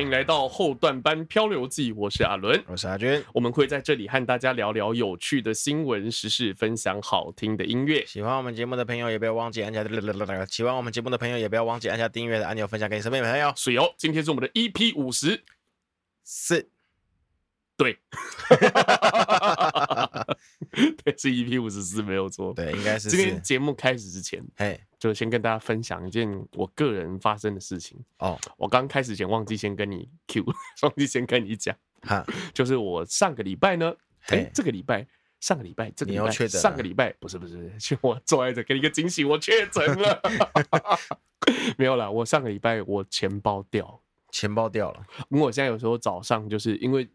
哎，欢迎来到后段班漂流记，我是阿伦，我是阿娟，我们会在这里和大家聊聊有趣的新闻时事，分享好听的音乐。喜欢我们节目的朋友也不要忘记按下，喜欢我们节目的朋友也不要忘记按下订阅的按钮，分享给你身边的朋友。水哦，今天是我们的 EP 五十四，对，对，是 EP 五十四，没有错，对，应该是。今天节目开始之前，哎。就先跟大家分享一件我个人发生的事情。哦。我刚开始前忘记先跟你 Q，忘记先跟你讲。哈，就是我上个礼拜呢，哎、欸，这个礼拜，上个礼拜，这个礼拜，上个礼拜不是不是，就我坐在这给你一个惊喜，我确诊了，没有啦，我上个礼拜我钱包掉，钱包掉了，因为我现在有时候早上就是因为。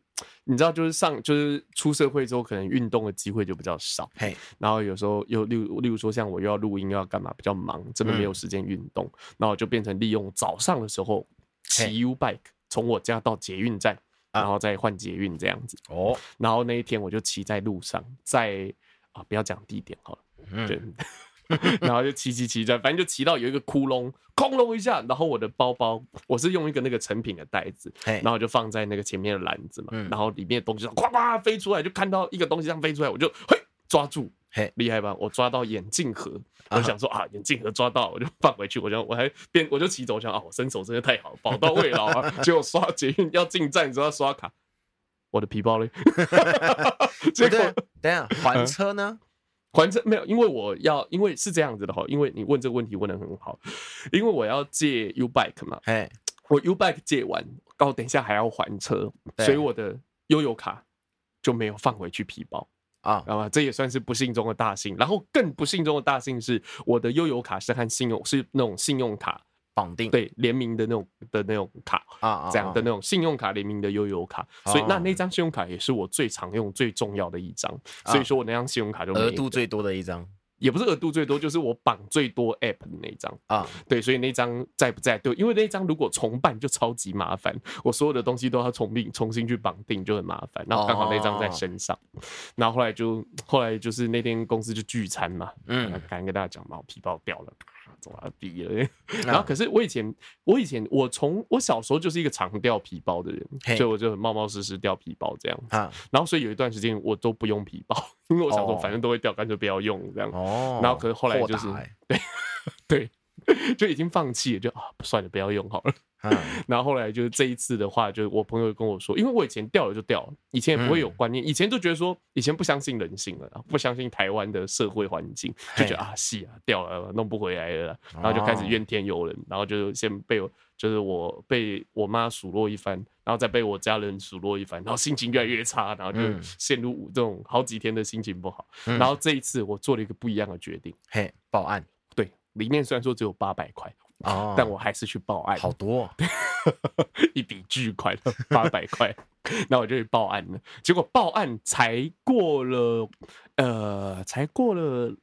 你知道，就是上就是出社会之后，可能运动的机会就比较少。嘿，然后有时候又例如例如说，像我又要录音又要干嘛，比较忙，真的没有时间运动，嗯，然后就变成利用早上的时候骑 U bike 从我家到捷运站，然后再换捷运这样子。哦，然后那一天我就骑在路上，在啊不要讲地点好了，嗯。对然后就骑骑骑着，反正就骑到有一个窟窿，空隆一下，然后我的包包，我是用一个那个成品的袋子，然后就放在那个前面的篮子嘛，然后里面的东西咵咵飞出来，就看到一个东西这样飞出来，我就嘿抓住，嘿厉害吧？我抓到眼镜盒，我想说啊，眼镜盒抓到，我就放回去，我就我还边我就骑走，我想啊，我身手真的太好，宝刀未老啊！结果刷捷运要进站你知道刷卡，我的皮包嘞？结果等下还车呢？还车没有，因为我要，因为是这样子的哈，因为你问这个问题问的很好，因为我要借 U bike 嘛，哎，我 U bike 借完，然后等一下还要还车，所以我的悠游卡就没有放回去皮包啊，知道吗？这也算是不幸中的大幸。然后更不幸中的大幸是，我的悠游卡是和信用是那种信用卡。绑定。对联名的那种的那种卡啊，这样的那种信用卡联名的悠游卡，所以那那张信用卡也是我最常用、最重要的一张，所以说我那张信用卡就额度最多的一张，也不是额度最多，就是我绑最多 app 的那张啊。对，所以那张在不在？对，因为那张如果重办就超级麻烦，我所有的东西都要重并重新去绑定，就很麻烦。然后刚好那张在身上，然后后来就后来就是那天公司就聚餐嘛，嗯，赶紧跟大家讲嘛，我皮包掉了。怎么逼了？然后可是我以前，我以前我从我小时候就是一个常掉皮包的人，所以我就很冒冒失失掉皮包这样子。然后所以有一段时间我都不用皮包，因为我想说反正都会掉，干脆不要用这样。然后可是后来就是对对，就已经放弃了，就啊算了，不要用好了。然后后来就是这一次的话，就是我朋友跟我说，因为我以前掉了就掉了，以前也不会有观念，以前就觉得说，以前不相信人性了，不相信台湾的社会环境，就觉得啊，是啊，掉了弄不回来了，然后就开始怨天尤人，然后就先被我就是我被我妈数落一番，然后再被我家人数落一番，然后心情越来越差，然后就陷入这种好几天的心情不好。然后这一次我做了一个不一样的决定，嘿，报案。对，里面虽然说只有八百块。哦，但我还是去报案，好多、哦，一笔巨款八百块，那我就去报案了。结果报案才过了，呃，才过了。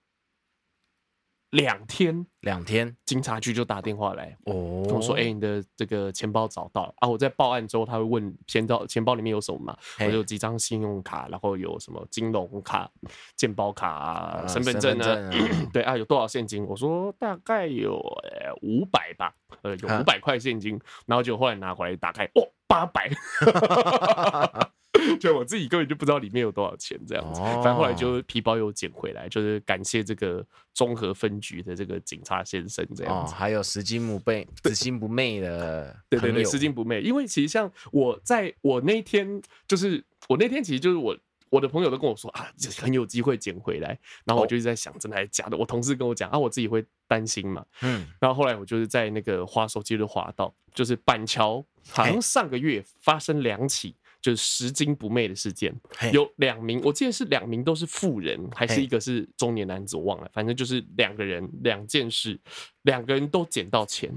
两天，两天，警察局就打电话来，哦，跟我说，哎、欸，你的这个钱包找到了啊！我在报案之后，他会问钱包钱包里面有什么嘛？我有几张信用卡，然后有什么金融卡、健保卡、啊、身份证呢？啊 对啊，有多少现金？我说大概有呃五百吧，呃，有五百块现金，然后就后来拿回来打开，哦，八百。就我自己根本就不知道里面有多少钱，这样子。反正后来就皮包又捡回来，就是感谢这个综合分局的这个警察先生这样子。还有拾金不昧、拾金不昧的，对对对，拾金不昧。因为其实像我在我那天，就是我那天其实就是我我的朋友都跟我说啊，很有机会捡回来。然后我就一直在想，真的还是假的？我同事跟我讲啊，我自己会担心嘛。嗯。然后后来我就是在那个滑手机的滑道，就是板桥，好像上个月发生两起。就是拾金不昧的事件，有两名，我记得是两名都是富人，还是一个是中年男子，我忘了，反正就是两个人，两件事，两个人都捡到钱，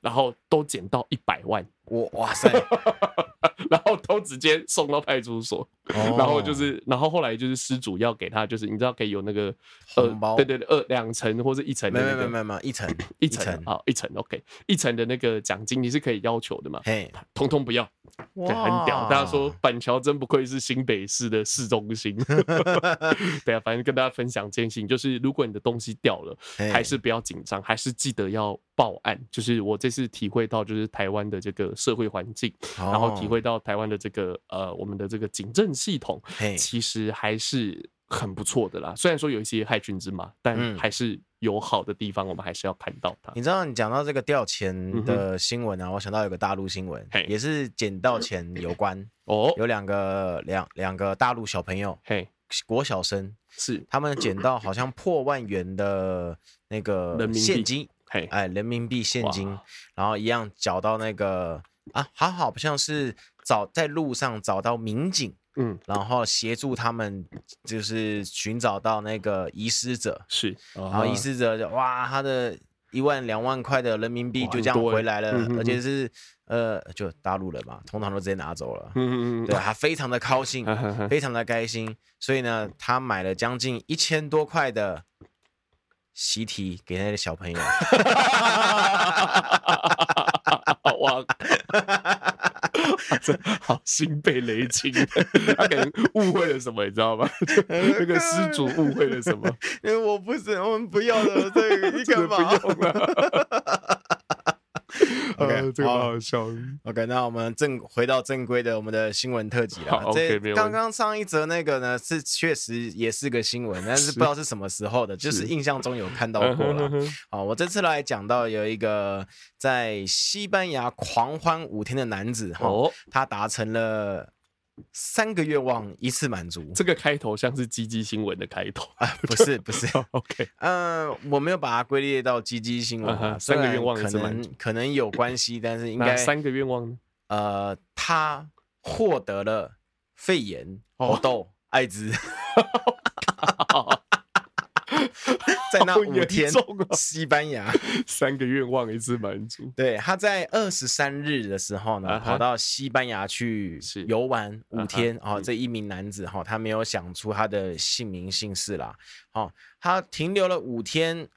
然后都捡到一百万，哇哇塞，然后都直接送到派出所，然后就是，然后后来就是失主要给他，就是你知道可以有那个红包，对对对，二两层或者一层，没有没有没有没有一层一层啊一层，OK，一层的那个奖金你是可以要求的嘛，嘿，通通不要。对，很屌。大家说板桥真不愧是新北市的市中心。对啊，反正跟大家分享这件事情，就是如果你的东西掉了，还是不要紧张，还是记得要报案。就是我这次体会到，就是台湾的这个社会环境，然后体会到台湾的这个呃，我们的这个警政系统，其实还是。很不错的啦，虽然说有一些害群之马，但还是有好的地方，我们还是要看到它。你知道，你讲到这个掉钱的新闻啊，嗯、我想到有个大陆新闻，也是捡到钱有关 哦，有两个两两个大陆小朋友，嘿，国小生是他们捡到好像破万元的那个现金，嘿，哎，人民币现金，然后一样缴到那个啊，好好像是找在路上找到民警。嗯，然后协助他们就是寻找到那个遗失者，是，然后遗失者就哇，他的一万两万块的人民币就这样回来了，而且是呃，就大陆人嘛，通常都直接拿走了，嗯嗯嗯，对，他非常的高兴，非常的开心，所以呢，他买了将近一千多块的习题给那个小朋友，哇。这好心被雷青，他可能误会了什么，你知道吗？那个失主误会了什么？因为我不是，我们不要了，这个你干嘛？不用了。OK，、呃、这个好好笑。OK，那我们正回到正规的我们的新闻特辑了。这刚刚上一则那个呢，是确实也是个新闻，但是不知道是什么时候的，就是印象中有看到过了。好，我这次来讲到有一个在西班牙狂欢五天的男子，哈、哦，他达成了。三个愿望一次满足，这个开头像是鸡鸡新闻的开头啊？不是不是，OK，呃，我没有把它归列到鸡鸡新闻。三个愿望可能可能有关系，但是应该三个愿望呢？呃，他获得了肺炎、猴痘、艾滋。在那五天，西班牙 三个愿望一次满足。对，他在二十三日的时候呢，跑到西班牙去游玩五天。哦，这一名男子哈，他没有想出他的姓名姓氏啦。哦，他停留了五天。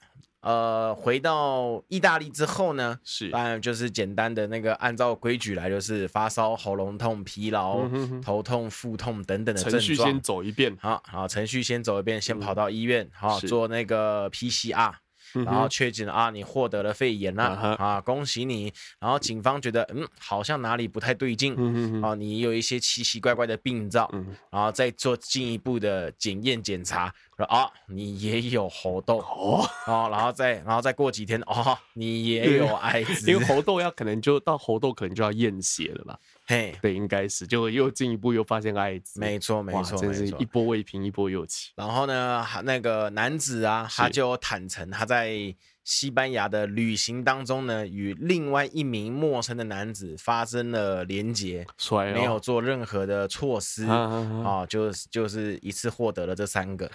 呃，回到意大利之后呢，是当然就是简单的那个按照规矩来，就是发烧、喉咙痛、疲劳、嗯、哼哼头痛、腹痛等等的症状。程序先走一遍，好好，程序先走一遍，先跑到医院，嗯、好做那个 PCR。然后确诊啊，你获得了肺炎了啊，啊，恭喜你！然后警方觉得，嗯，好像哪里不太对劲，嗯啊，你有一些奇奇怪怪的病灶，嗯，然后再做进一步的检验检查，说啊，你也有猴痘哦，啊，然后再然后再过几天，哦，你也有艾滋，因为。猴痘要可能就到猴痘可能就要验血了吧。嘿，对，应该是，就又进一步又发现艾滋，没错，没错，真是一波未平一波又起。然后呢，那个男子啊，他就坦诚他在西班牙的旅行当中呢，与另外一名陌生的男子发生了连结，没有做任何的措施啊，就就是一次获得了这三个。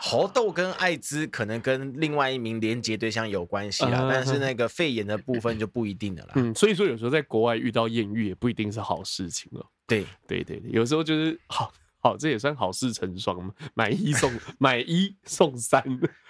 猴痘跟艾滋可能跟另外一名连接对象有关系啦，但是那个肺炎的部分就不一定了啦。嗯，所以说有时候在国外遇到艳遇也不一定是好事情了。对对对，有时候就是好好，这也算好事成双嘛，买一送买一送三，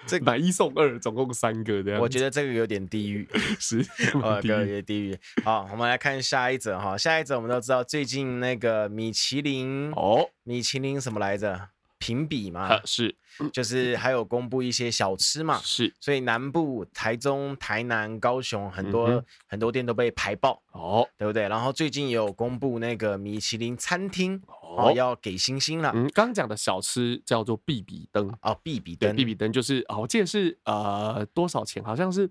这买一送二，总共三个这样。我觉得这个有点地狱，是呃，有点地狱。好，我们来看下一则哈，下一则我们都知道最近那个米其林哦，米其林什么来着？评比嘛，是，就是还有公布一些小吃嘛，是，所以南部台中、台南、高雄很多、嗯、很多店都被排爆，哦，对不对？然后最近也有公布那个米其林餐厅哦要给星星了。嗯，刚刚讲的小吃叫做必比登哦，必比登，必比登就是啊、哦，我记得是呃多少钱？好像是。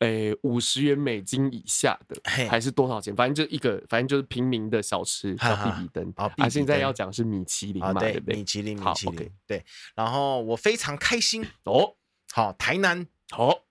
诶，五十元美金以下的还是多少钱？反正就一个，反正就是平民的小吃叫比比登。啊，现在要讲是米其林嘛，对不对？米其林，米其林，对。然后我非常开心哦，好，台南哦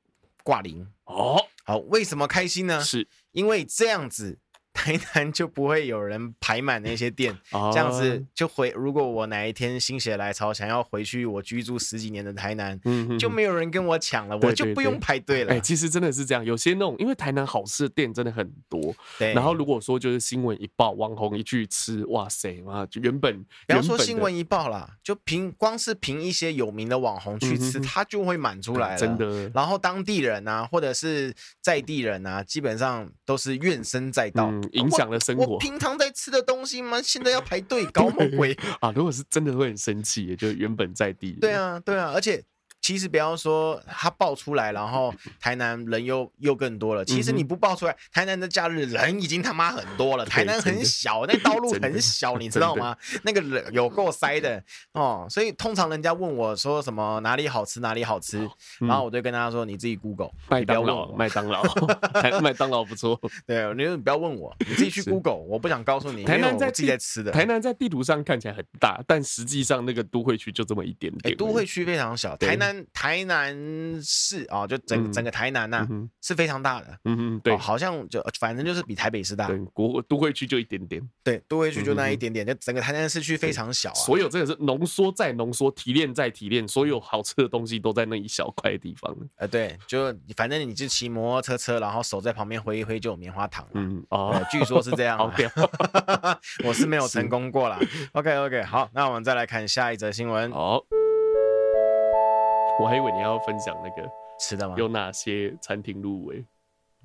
挂零哦，好，为什么开心呢？是因为这样子。台南就不会有人排满那些店，哦、这样子就回。如果我哪一天心血来潮想要回去我居住十几年的台南，嗯、就没有人跟我抢了，我就不用排队了。哎、欸，其实真的是这样，有些那种因为台南好吃的店真的很多，对。然后如果说就是新闻一报，网红一去吃，哇塞，哇，就原本不要说新闻一报啦，就凭光是凭一些有名的网红去吃，他、嗯、就会满出来了，真的。然后当地人啊，或者是在地人啊，基本上都是怨声载道。嗯影响了生活。我平常在吃的东西吗？现在要排队，搞什么鬼啊？如果是真的会很生气，就原本在地。对啊，对啊，而且。其实不要说他爆出来，然后台南人又又更多了。其实你不爆出来，台南的假日人已经他妈很多了。台南很小，那道路很小，你知道吗？那个人有够塞的哦。所以通常人家问我说什么哪里好吃哪里好吃，然后我就跟他说，你自己 Google，麦当劳，麦当劳，麦当劳不错。对，你你不要问我，你自己去 Google，我不想告诉你。台南在自己在吃的，台南在地图上看起来很大，但实际上那个都会区就这么一点点。都会区非常小，台南。台南市啊、哦，就整整个台南呐、啊嗯、是非常大的，嗯嗯，对、哦，好像就反正就是比台北市大，对，国都会区就一点点，对，都会区就那一点点，嗯、就整个台南市区非常小啊，所有这个是浓缩再浓缩，提炼再提炼，所有好吃的东西都在那一小块地方，呃，对，就反正你就骑摩托车车，然后手在旁边挥一挥就有棉花糖，嗯哦，据说是这样，好屌，我是没有 成功过啦。OK OK，好，那我们再来看下一则新闻，好。我还以为你要分享那个吃的吗？有哪些餐厅入围？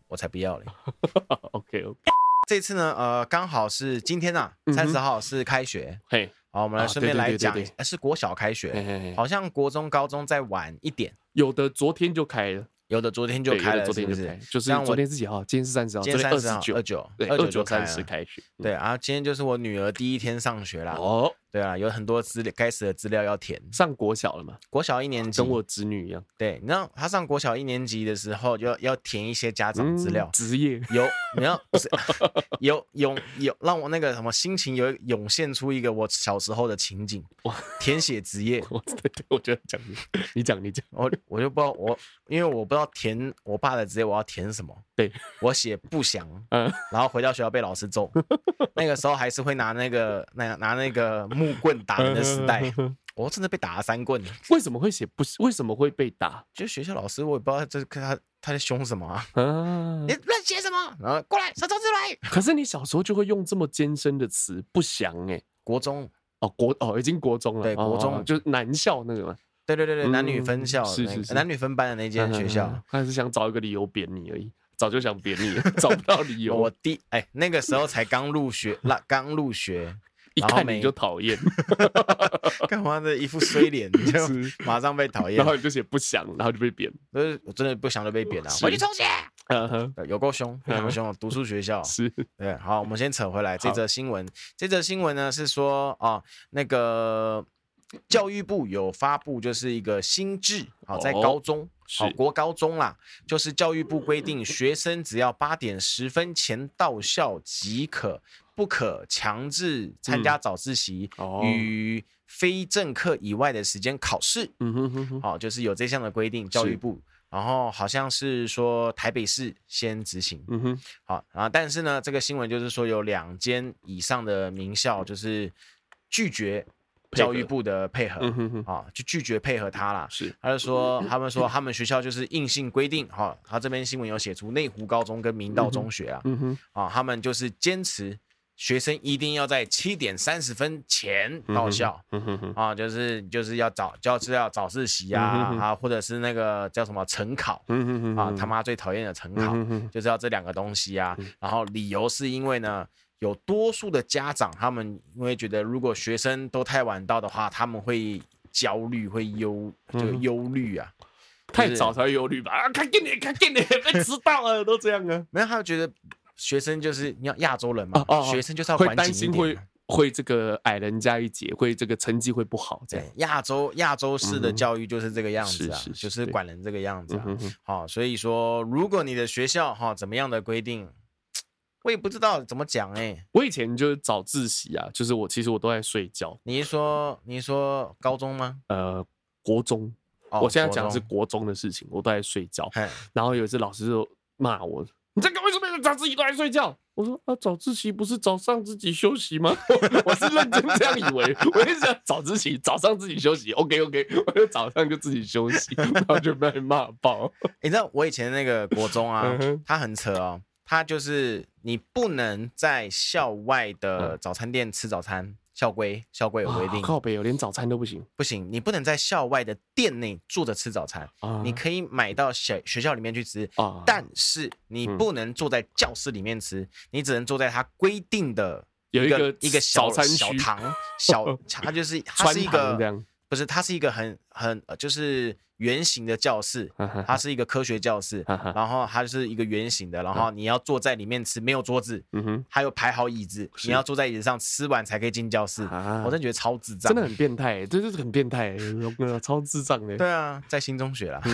我才不要嘞。OK OK。这次呢，呃，刚好是今天啊，三十号是开学。嘿、嗯，好，我们来顺便来讲，是国小开学嘿嘿嘿，好像国中、高中再晚一点，有的昨天就开了。有的昨天就开了，是不是？就是昨天自己哈，今天是三十号，今天三十号，二九，对，二九三十开学。对，然后今天就是我女儿第一天上学啦。哦，对啊，有很多资料该死的资料要填。上国小了嘛？国小一年级，跟我侄女一样。对，你知道他上国小一年级的时候，就要要填一些家长资料，职业有，你要不是有有有让我那个什么心情有涌现出一个我小时候的情景。哇，填写职业，我对对，我觉得讲你讲你讲，我我就不知道我，因为我不知道填我。爸的职业我要填什么？对，我写不详，嗯，然后回到学校被老师揍。那个时候还是会拿那个那拿那个 木棍打人的时代，我真的被打了三棍。为什么会写不是？为什么会被打？就学校老师我也不知道这他他在凶什么啊？你乱写什么？然后过来，手抄字来。可是你小时候就会用这么艰深的词，不详哎。国中哦，国哦已经国中了，对，国中、哦、就是男校那个嘛。对对对对，男女分校，是是是，男女分班的那间学校，他还是想找一个理由扁你而已，早就想扁你了，找不到理由。我第哎，那个时候才刚入学，那刚入学，一看你就讨厌，干嘛的一副衰脸，你就马上被讨厌，然后你就写不想，然后就被扁，是我真的不想就被贬了，回去重写。嗯哼，有够凶，有够凶，读书学校。是。对。好，我们先扯回来这则新闻，这则新闻呢是说啊，那个。教育部有发布，就是一个新制，好，在高中，好，国高中啦，就是教育部规定，学生只要八点十分前到校即可，不可强制参加早自习与非正课以外的时间考试。嗯哼哼哼，好，就是有这项的规定，教育部，然后好像是说台北市先执行。嗯哼，好，然后但是呢，这个新闻就是说有两间以上的名校就是拒绝。教育部的配合啊、嗯哦，就拒绝配合他了。是，他就说，他们说他们学校就是硬性规定哈、哦。他这边新闻有写出内湖高中跟明道中学啊，啊、嗯哦，他们就是坚持学生一定要在七点三十分前到校，啊、就是就是要早就是要早自习啊、嗯、啊，或者是那个叫什么晨考，嗯啊，他妈最讨厌的晨考，就是要这两个东西啊。然后理由是因为呢。有多数的家长，他们因为觉得如果学生都太晚到的话，他们会焦虑，会忧，就忧虑啊。太早才会忧虑吧？啊，看给你，看给你，被迟到了，都这样啊。没有，他就觉得学生就是你要亚洲人嘛，哦哦、学生就是要会担心会会这个矮人家一截，会这个成绩会不好。这样，亚洲亚洲式的教育就是这个样子啊，是是是就是管人这个样子啊。好，所以说，如果你的学校哈怎么样的规定？我也不知道怎么讲哎、欸，我以前就是早自习啊，就是我其实我都在睡觉。你是说你是说高中吗？呃，国中。哦、我现在讲的是国中的事情，我都在睡觉。然后有一次老师就骂我：“你在干为早自习都在睡觉。我说啊，早自习不是早上自己休息吗？我是认真这样以为。我一直想早自习早上自己休息，OK OK，我就早上就自己休息，然后就被骂爆。你知道我以前那个国中啊，他很扯哦，他就是你不能在校外的早餐店吃早餐。校规，校规有规定，靠北有，连早餐都不行，不行，你不能在校外的店内坐着吃早餐，啊、你可以买到小学校里面去吃，啊、但是你不能坐在教室里面吃，嗯、你只能坐在它规定的一有一个一个小小堂，小，它就是它是一个，不是，它是一个很很就是。圆形的教室，它是一个科学教室，然后它是一个圆形的，然后你要坐在里面吃，没有桌子，还有排好椅子，你要坐在椅子上吃完才可以进教室。我真的觉得超智障，真的很变态，这就是很变态，超智障的。对啊，在新中学啦，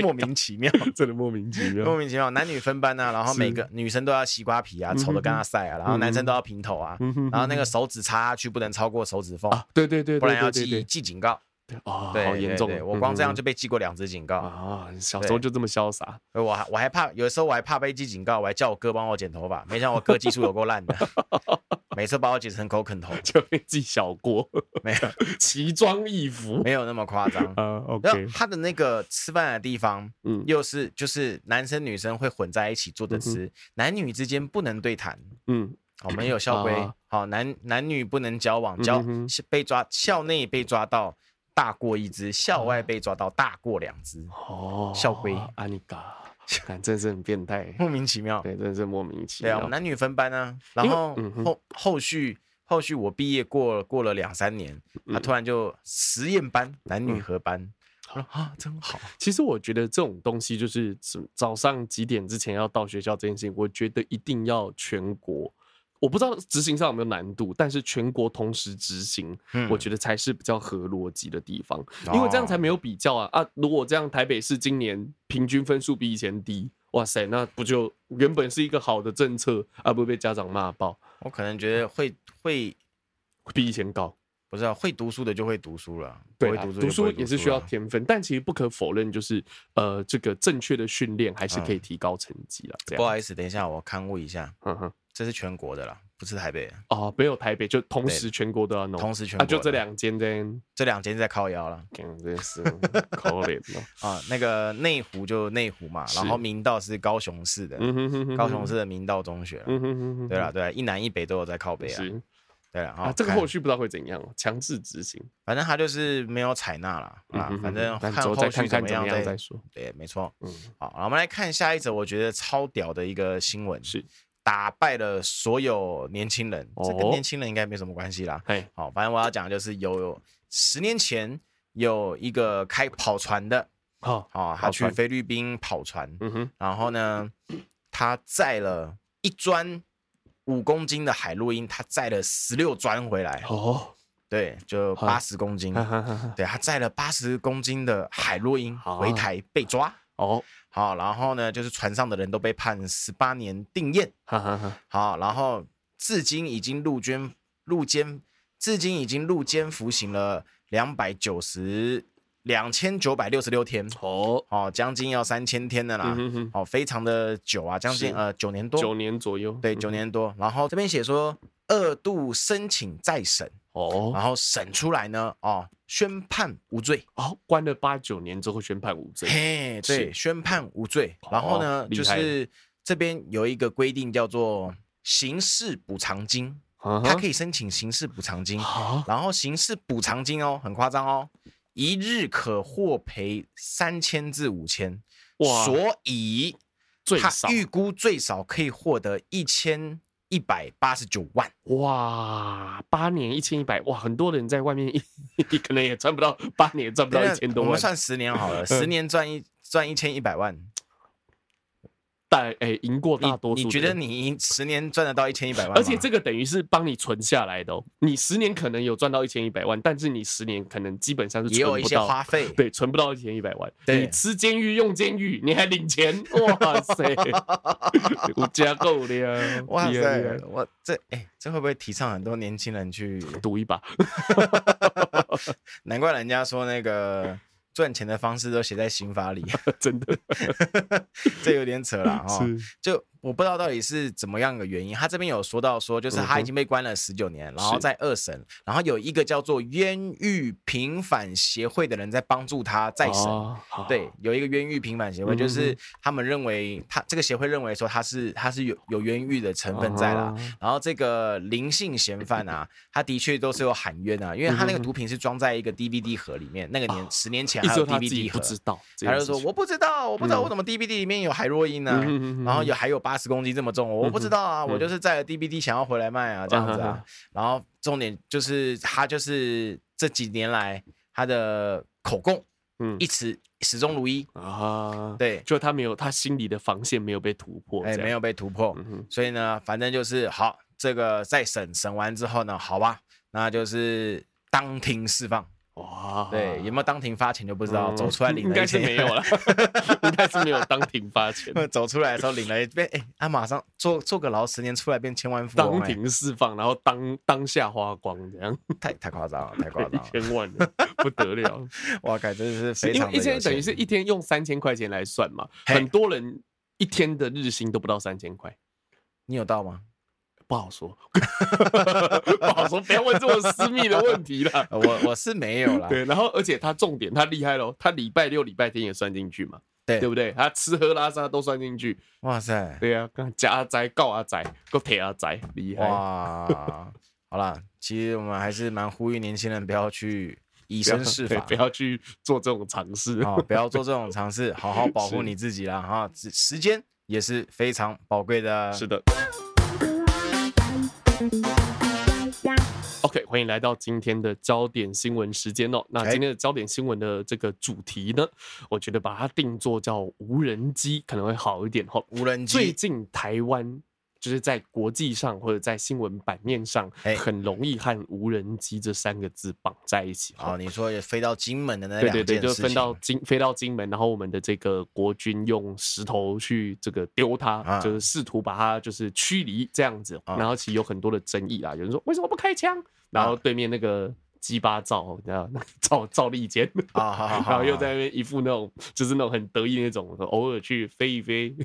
莫名其妙，真的莫名其妙，莫名其妙，男女分班啊，然后每个女生都要西瓜皮啊，丑的跟他晒啊，然后男生都要平头啊，然后那个手指插下去不能超过手指缝，对对对，不然要记记警告。哦，对，好严重！我光这样就被记过两次警告啊！小时候就这么潇洒，我还我还怕，有的时候我还怕被记警告，我还叫我哥帮我剪头发。没想到我哥技术有够烂的，每次把我剪成狗啃头，就被记小过。没有奇装异服，没有那么夸张啊。OK，他的那个吃饭的地方，嗯，又是就是男生女生会混在一起坐着吃，男女之间不能对谈。嗯，我们有校规，好，男男女不能交往，交被抓校内被抓到。大过一只，校外被抓到大过两只。哦，校规，阿尼嘎，看真是很变态，莫名其妙。对，真的是莫名其妙。对啊，男女分班啊，然后后后续后续我毕业过了过了两三年，他突然就实验班男女合班，啊，真好。其实我觉得这种东西就是早上几点之前要到学校这件事情，我觉得一定要全国。我不知道执行上有没有难度，但是全国同时执行，嗯、我觉得才是比较合逻辑的地方，因为这样才没有比较啊啊！如果这样，台北市今年平均分数比以前低，哇塞，那不就原本是一个好的政策啊？不会被家长骂爆？我可能觉得会会比以前高，不是啊会读书的就会读书了，对啊，读书也是需要天分，但其实不可否认，就是呃，这个正确的训练还是可以提高成绩了。不好意思，等一下我勘误一下，嗯哼。这是全国的啦，不是台北哦，没有台北，就同时全国都要弄，同时全国、啊、就这两间这这两间在靠腰了，真是可怜哦。啊，那个内湖就内湖嘛，然后明道是高雄市的，嗯、哼哼哼高雄市的明道中学，嗯、哼哼哼。对了对了，一南一北都有在靠北啊，是。对了啊，这个后续不知道会怎样，强制执行，反正他就是没有采纳了啊，反正看后续怎么样再，再说，对，没错，嗯，好，我们来看下一则，我觉得超屌的一个新闻是。打败了所有年轻人，这跟年轻人应该没什么关系啦。嘿，好，反正我要讲的就是有十年前有一个开跑船的，哦，哦，他去菲律宾跑船，嗯哼，然后呢，他载了一砖五公斤的海洛因，他载了十六砖回来，哦，对，就 八十公斤，对，他载了八十公斤的海洛因回台被抓。哦，好，然后呢，就是船上的人都被判十八年定谳，好，然后至今已经入监入监，至今已经入监服刑了两百九十两千九百六十六天，哦，哦，将近要三千天的啦，哦，非常的久啊，将近呃九年多，九年左右，对，九年多，然后这边写说二度申请再审。哦，然后审出来呢，哦，宣判无罪，哦，关了八九年之后宣判无罪，嘿，对，宣判无罪。然后呢，就是这边有一个规定叫做刑事补偿金，他可以申请刑事补偿金，然后刑事补偿金哦，很夸张哦，一日可获赔三千至五千，哇，所以他预估最少可以获得一千。一百八十九万哇，八年一千一百哇，很多人在外面一 可能也赚不到，八年赚不到一千多万。我们算十年好了，十年赚一 赚一千一百万。但哎，赢过大多数。你觉得你十年赚得到一千一百万？而且这个等于是帮你存下来的哦。你十年可能有赚到一千一百万，但是你十年可能基本上是存不到，也有一些花费，对，存不到一千一百万。对，你吃监狱用监狱，你还领钱，哇塞，我加够了呀！哇塞，我这哎，这会不会提倡很多年轻人去赌一把？难怪人家说那个。赚钱的方式都写在刑法里，真的，这有点扯了 哈。就我不知道到底是怎么样的原因，他这边有说到说，就是他已经被关了十九年，然后在二审，然后有一个叫做冤狱平反协会的人在帮助他再审。对，有一个冤狱平反协会，就是他们认为他这个协会认为说他是他是有有冤狱的成分在啦。然后这个林姓嫌犯啊，他的确都是有喊冤啊，因为他那个毒品是装在一个 DVD 盒里面，那个年十年前。还有 DVD 盒，他就说我不知道，我不知道我怎么 DVD 里面有海洛因呢？然后有还有八十公斤这么重，我不知道啊，我就是载了 DBD 想要回来卖啊，这样子啊。然后重点就是他就是这几年来他的口供，嗯，一直始终如一啊。对，就他没有他心里的防线没有被突破，哎，没有被突破。所以呢，反正就是好，这个再审审完之后呢，好吧，那就是当庭释放。哇，对，有没有当庭发钱就不知道，走出来领了一，应该是没有了，应该是没有当庭发钱。走出来的时候领了一遍，哎，他马上坐坐个牢十年，出来变千万富翁。当庭释放，然后当当下花光，这样 太太夸张了，太夸张了，一千万不得了，哇，感真的是非常。因为一天等于是一天用三千块钱来算嘛，很多人一天的日薪都不到三千块，你有到吗？不好说，不好说，不要问这么私密的问题了。我我是没有啦。对，然后而且他重点，他厉害喽，他礼拜六、礼拜天也算进去嘛，对对不对？他吃喝拉撒都算进去。哇塞，对呀、啊，刚加阿仔告阿仔，够铁阿仔，厉害。哇，好啦，其实我们还是蛮呼吁年轻人不要去以身试法，不要去做这种尝试啊，不要做这种尝试，好好保护你自己啦哈。时间也是非常宝贵的，是的。OK，欢迎来到今天的焦点新闻时间哦。那今天的焦点新闻的这个主题呢，我觉得把它定做叫无人机可能会好一点哈。无人机，最近台湾。就是在国际上或者在新闻版面上，很容易和无人机这三个字绑在一起。哦，你说也飞到金门的那两件事情，对对对，就飞到金飞到金门，然后我们的这个国军用石头去这个丢它，啊、就是试图把它就是驱离这样子。然后其实有很多的争议啊，有人说为什么不开枪？然后对面那个鸡巴赵，你知道赵赵立坚啊，然后又在那边一副那种就是那种很得意那种，偶尔去飞一飞。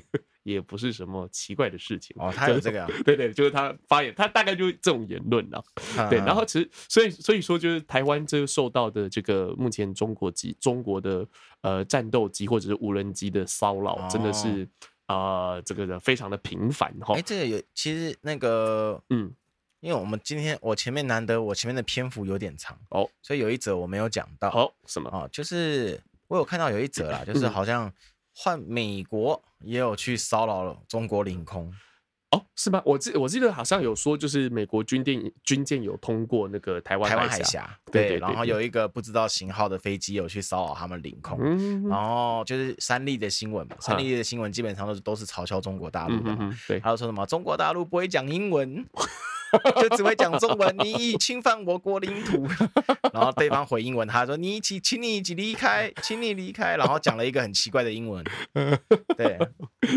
也不是什么奇怪的事情哦，他有这个、啊，对对，就是他发言，他大概就是这种言论了，啊、对。然后其实，所以所以说，就是台湾这个受到的这个目前中国机、中国的呃战斗机或者是无人机的骚扰，哦、真的是啊、呃，这个的非常的频繁哈。哎，这个有其实那个嗯，因为我们今天我前面难得我前面的篇幅有点长哦，所以有一则我没有讲到哦，什么哦，就是我有看到有一则啦，就是好像换美国。也有去骚扰了中国领空，哦，是吗？我记我记得好像有说，就是美国军舰军舰有通过那个台湾台湾海峡，对，然后有一个不知道型号的飞机有去骚扰他们领空，然后就是三立的新闻嘛，三立的新闻基本上都是都是嘲笑中国大陆的，对，还有说什么中国大陆不会讲英文，就只会讲中文，你已侵犯我国领土，然后对方回英文，他说你请请你一起离开，请你离开，然后讲了一个很奇怪的英文，对，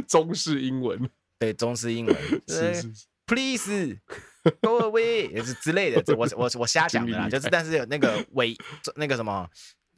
中式英文，对，中式英文，是是是，Please go away 也是之类的，我我我瞎讲的啦，就是但是有那个尾那个什么。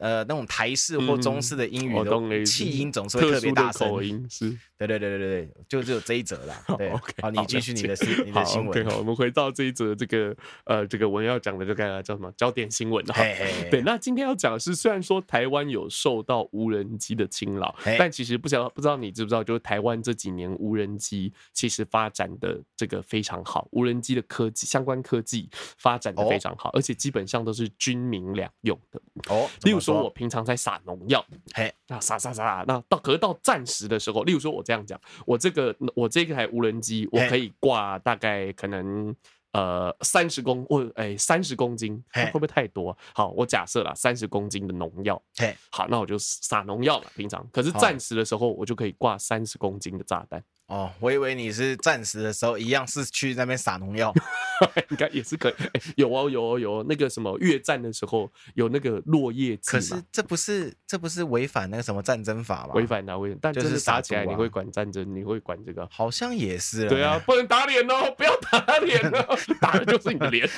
呃，那种台式或中式的英语的气音总是会特别大声，口音是，对对对对对，就只有这一则啦。对，好，你继续你的新你的新闻。好，我们回到这一则这个呃这个我要讲的这个叫什么焦点新闻哈。对，那今天要讲的是，虽然说台湾有受到无人机的侵扰，但其实不晓得不知道你知不知道，就是台湾这几年无人机其实发展的这个非常好，无人机的科技相关科技发展的非常好，而且基本上都是军民两用的哦，例如说。我平常在撒农药，嘿，那撒撒撒，那到可是到战时的时候，例如说，我这样讲，我这个我这个台无人机，我可以挂大概可能呃三十公或哎三十公斤，会不会太多？好，我假设啦，三十公斤的农药，嘿，好，那我就撒农药了。平常。可是战时的时候，我就可以挂三十公斤的炸弹。哦，我以为你是战时的时候一样是去那边撒农药，应该也是可以。哎，有哦，有哦，有哦那个什么越战的时候有那个落叶。可是这不是这不是违反那个什么战争法吗？违反的，违反。但就是打起来，你会管战争？你会管这个？好像也是。对啊，不能打脸哦，不要打脸哦，打的就是你的脸。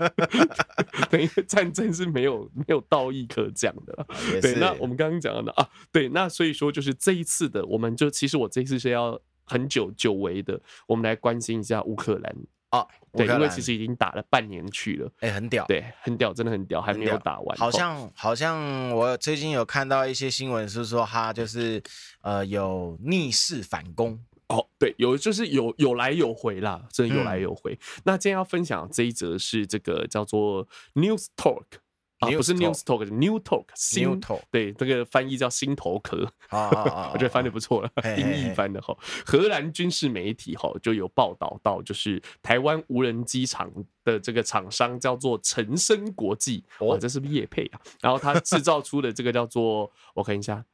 等于战争是没有没有道义可讲的。对，那我们刚刚讲的啊，对，那所以说就是这一次的，我们就其实我这一次是要。很久久违的，我们来关心一下乌克兰啊，对，因为其实已经打了半年去了，哎、欸，很屌，对，很屌，真的很屌，还没有打完。好像好像我最近有看到一些新闻，是说他就是呃有逆势反攻哦，对，有就是有有来有回啦，真的有来有回。嗯、那今天要分享这一则是这个叫做 News Talk。啊，不是 News talk，是 new Talk，新 Talk，对，这个翻译叫心头壳，啊啊 啊，我觉得翻的不错了，音译翻的哈。荷兰军事媒体哈就有报道到，就是台湾无人机厂的这个厂商叫做陈升国际，哇，这是不是叶配啊？然后他制造出的这个叫做，我看一下。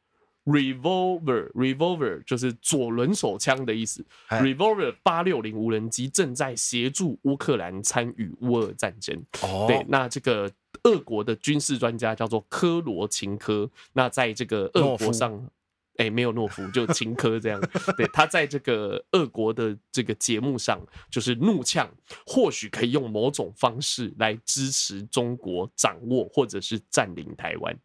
Revolver，Revolver 就是左轮手枪的意思。Revolver 八六零无人机正在协助乌克兰参与乌俄战争。哦，对，那这个俄国的军事专家叫做科罗琴科。那在这个俄国上，哎、欸，没有诺夫，就琴科这样。对，他在这个俄国的这个节目上，就是怒呛，或许可以用某种方式来支持中国掌握或者是占领台湾。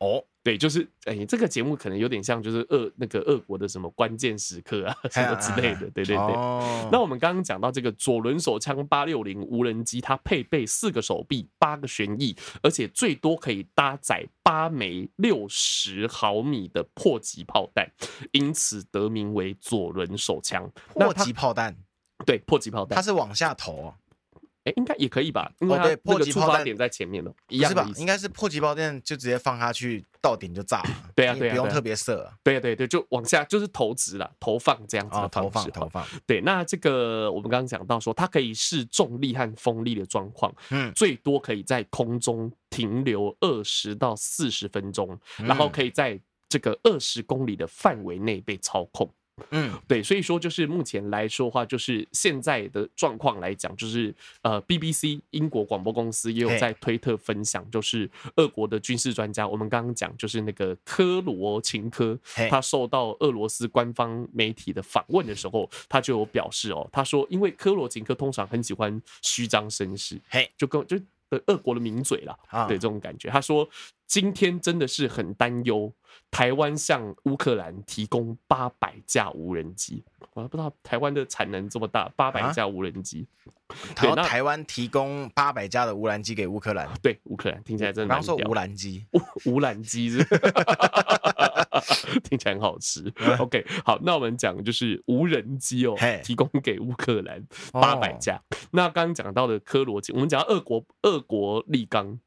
哦。对，就是哎、欸，这个节目可能有点像，就是俄那个俄国的什么关键时刻啊，什么之类的。对对对。哦、那我们刚刚讲到这个左轮手枪八六零无人机，它配备四个手臂、八个旋翼，而且最多可以搭载八枚六十毫米的破击炮弹，因此得名为左轮手枪。破击炮弹，对，破击炮弹，它是往下投啊。哎，应该也可以吧？因为对，迫击出发点在前面了，一样是吧？应该是破击炮弹就直接放下去，到顶就炸了。对啊，对啊，不用特别射。对对对，就往下就是投掷了，投放这样子的投放投放。对，那这个我们刚刚讲到说，它可以视重力和风力的状况，嗯，最多可以在空中停留二十到四十分钟，然后可以在这个二十公里的范围内被操控。嗯，对，所以说就是目前来说的话，就是现在的状况来讲，就是呃，BBC 英国广播公司也有在推特分享，就是俄国的军事专家，我们刚刚讲就是那个科罗琴科，他受到俄罗斯官方媒体的访问的时候，他就有表示哦，他说因为科罗琴科通常很喜欢虚张声势，嘿，就跟就。的俄国的名嘴啦，对这种感觉，他说今天真的是很担忧，台湾向乌克兰提供八百架无人机，我还不知道台湾的产能这么大，八百架无人机。然后台湾提供八百架的无人机给乌克兰，对乌克兰听起来真的。刚说无人机，无人机是，听起来很好吃。OK，好，那我们讲就是无人机哦，提供给乌克兰八百架。那刚刚讲到的科罗机，我们讲到俄国，俄国力刚。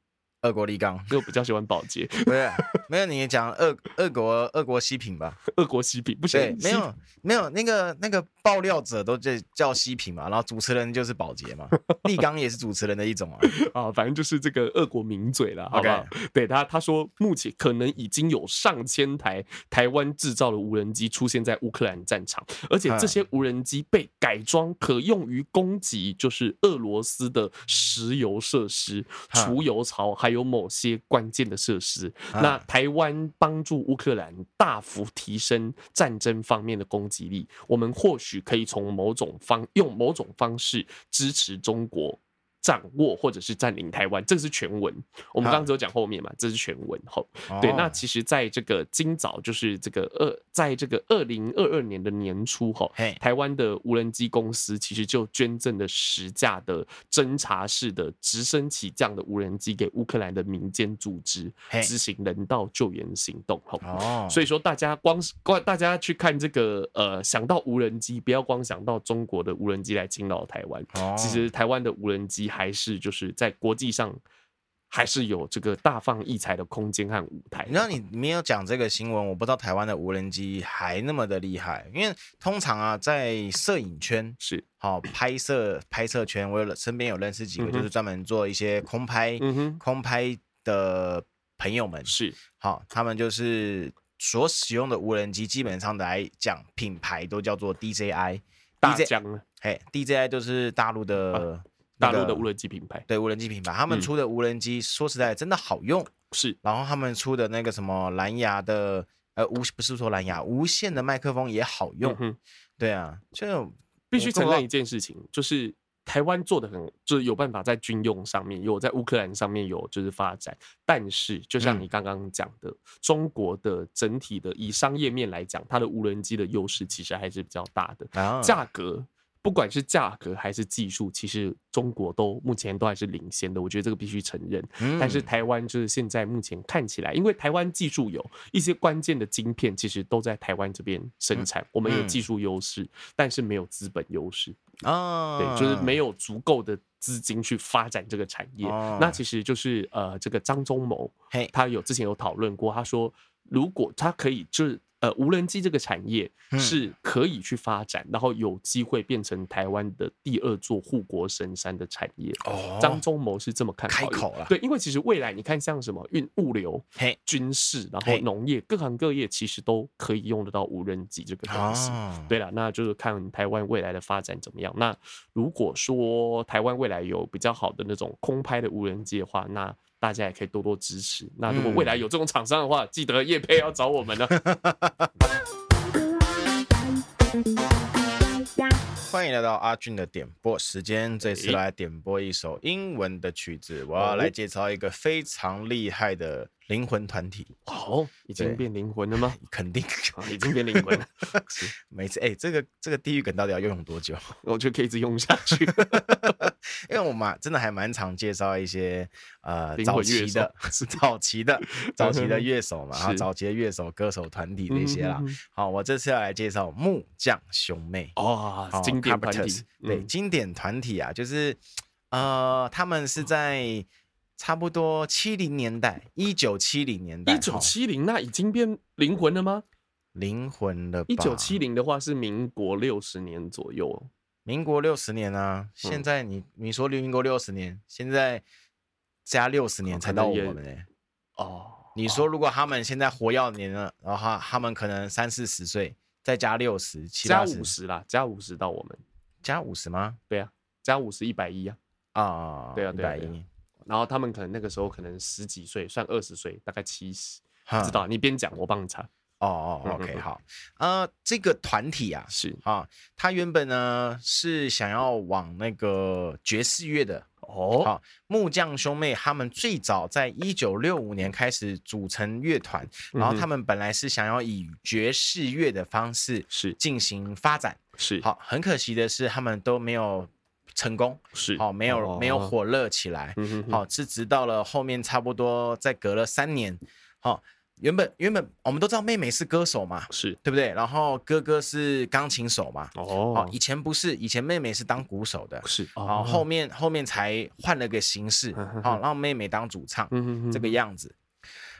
俄国立刚，我比较喜欢保洁。不是，没有你讲俄俄国俄国西品吧？俄国西品不行，没有没有那个那个爆料者都叫叫西品嘛，然后主持人就是保洁嘛，立刚也是主持人的一种啊。啊，反正就是这个俄国名嘴了，好不好？对他他说，目前可能已经有上千台台湾制造的无人机出现在乌克兰战场，而且这些无人机被改装可用于攻击，就是俄罗斯的石油设施、除油槽。还有某些关键的设施，那台台湾帮助乌克兰大幅提升战争方面的攻击力，我们或许可以从某种方用某种方式支持中国。掌握或者是占领台湾，这个是全文。我们刚刚只有讲后面嘛，这是全文后。对，那其实在这个今早，就是这个二，在这个二零二二年的年初哈，台湾的无人机公司其实就捐赠了十架的侦察式的直升起降的无人机给乌克兰的民间组织执行人道救援行动。哦，所以说大家光光大家去看这个呃，想到无人机，不要光想到中国的无人机来侵扰台湾。其实台湾的无人机。还是就是在国际上，还是有这个大放异彩的空间和舞台。你知道，你没有讲这个新闻，我不知道台湾的无人机还那么的厉害。因为通常啊，在摄影圈是好拍摄拍摄圈，我有身边有认识几个，就是专门做一些空拍、嗯、哼空拍的朋友们是好，他们就是所使用的无人机，基本上来讲品牌都叫做 DJI。大疆嘿，DJI 就是大陆的大陆的无人机品牌，对无人机品牌，他们出的无人机说实在真的好用，是。然后他们出的那个什么蓝牙的，呃无不是说蓝牙无线的麦克风也好用，对啊，就必须承认一件事情，就是。台湾做的很，就是有办法在军用上面有在乌克兰上面有就是发展，但是就像你刚刚讲的，嗯、中国的整体的以商业面来讲，它的无人机的优势其实还是比较大的，价格。不管是价格还是技术，其实中国都目前都还是领先的。我觉得这个必须承认。但是台湾就是现在目前看起来，因为台湾技术有一些关键的晶片，其实都在台湾这边生产。我们有技术优势，但是没有资本优势啊。对，就是没有足够的资金去发展这个产业。那其实就是呃，这个张忠谋，他有之前有讨论过，他说如果他可以就是。呃，无人机这个产业是可以去发展，嗯、然后有机会变成台湾的第二座护国神山的产业。哦，张忠谋是这么看开口了。对，因为其实未来你看，像什么运物流、军事，然后农业，各行各业其实都可以用得到无人机这个东西。哦、对了，那就是看台湾未来的发展怎么样。那如果说台湾未来有比较好的那种空拍的无人机的话，那大家也可以多多支持。那如果未来有这种厂商的话，记得叶佩要找我们了。欢迎来到阿俊的点播时间，这次来点播一首英文的曲子。我要来介绍一个非常厉害的。灵魂团体哦，已经变灵魂了吗？肯定已经变灵魂了。每次哎、欸，这个这个地狱梗到底要用多久？我觉得可以一直用下去。因为我们真的还蛮常介绍一些呃早期的、早期的、早期的乐手嘛，然后早期的乐手、歌手团体那些啦。好，我这次要来介绍木匠兄妹哦，经典团体。对，经典团体啊，就是呃，他们是在。差不多七零年代，一九七零年代，一九七零那已经变灵魂了吗？灵魂了。一九七零的话是民国六十年左右，民国六十年啊。现在你你说民国六十年，现在加六十年才到我们呢、欸。哦，你说如果他们现在活要年了，然后他们可能三四十岁，再加六十，加五十啦，加五十到我们，加五十吗？对啊，加五十一百一啊。啊，对啊，一百一。然后他们可能那个时候可能十几岁，算二十岁，大概七十，不知道。你边讲，我帮你查。哦哦，OK，好。呃，这个团体啊，是啊，他原本呢是想要往那个爵士乐的。哦，好，木匠兄妹他们最早在一九六五年开始组成乐团，然后他们本来是想要以爵士乐的方式是进行发展。是，好，很可惜的是他们都没有。成功是好，没有没有火热起来，好是直到了后面差不多再隔了三年，好原本原本我们都知道妹妹是歌手嘛，是。对不对？然后哥哥是钢琴手嘛，哦，好以前不是，以前妹妹是当鼓手的，是，哦。后面后面才换了个形式，好让妹妹当主唱，这个样子。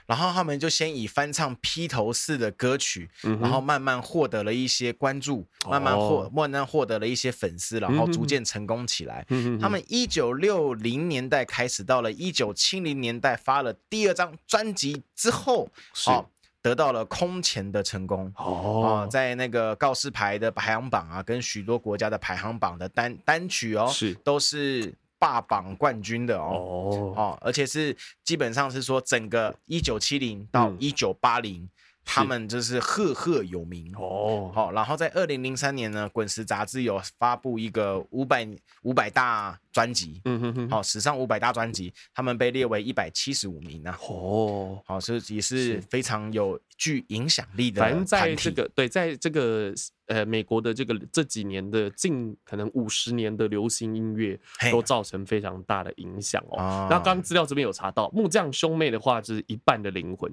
然后他们就先以翻唱披头士的歌曲，然后慢慢获得了一些关注，慢慢获慢慢获得了一些粉丝，然后逐渐成功起来。他们一九六零年代开始，到了一九七零年代发了第二张专辑之后，好得到了空前的成功。哦，在那个告示牌的排行榜啊，跟许多国家的排行榜的单单曲哦，是都是。霸榜冠军的哦。哦，而且是基本上是说整个一九七零到一九八零，他们就是赫赫有名哦。好，然后在二零零三年呢，滚石杂志有发布一个五百五百大专辑，嗯哼哼，好，史上五百大专辑，他们被列为一百七十五名呢。哦，好，所以也是非常有具影响力的。反正在这个对，在这个。呃，美国的这个这几年的近可能五十年的流行音乐都造成非常大的影响哦。那刚刚资料这边有查到，木匠兄妹的话就是一半的灵魂。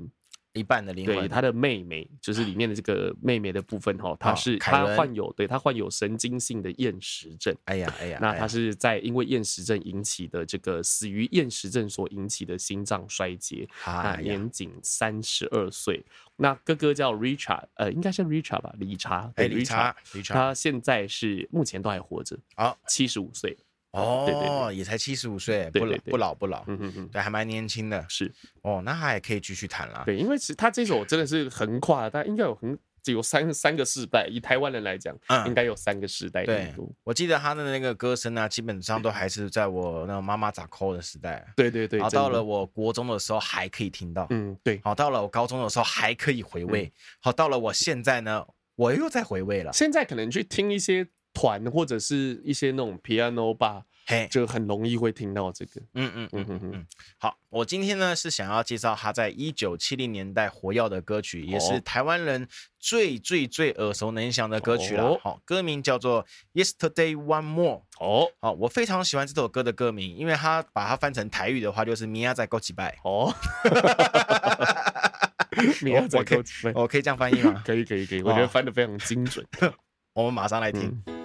一半的灵魂，对他的妹妹，就是里面的这个妹妹的部分哈，她是她患有，对她患有神经性的厌食症。哎呀哎呀，那她是在因为厌食症引起的这个死于厌食症所引起的心脏衰竭，啊，年仅三十二岁。那哥哥叫 Richard，呃，应该是 Richard 吧，理查，哎，理查，理查，他现在是目前都还活着，啊，七十五岁。哦，也才七十五岁，不老不老不老，嗯嗯嗯，对，还蛮年轻的，是哦，那他也可以继续弹了，对，因为其实他这首真的是横跨，他应该有很只有三三个世代，以台湾人来讲，嗯，应该有三个世代。对，我记得他的那个歌声啊，基本上都还是在我那种妈妈咋抠的时代。对对对。然后到了我国中的时候还可以听到，嗯，对。好，到了我高中的时候还可以回味。好，到了我现在呢，我又在回味了。现在可能去听一些团或者是一些那种 piano 吧。嘿，就很容易会听到这个。嗯嗯嗯嗯嗯。好，我今天呢是想要介绍他在一九七零年代活跃的歌曲，也是台湾人最最最耳熟能详的歌曲了。好，歌名叫做《Yesterday One More》。哦，好，我非常喜欢这首歌的歌名，因为他把它翻成台语的话就是“明仔载过几拜”。哦，明仔载过几拜，我可以这样翻译吗？可以可以可以，我觉得翻的非常精准。我们马上来听。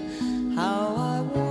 how I want.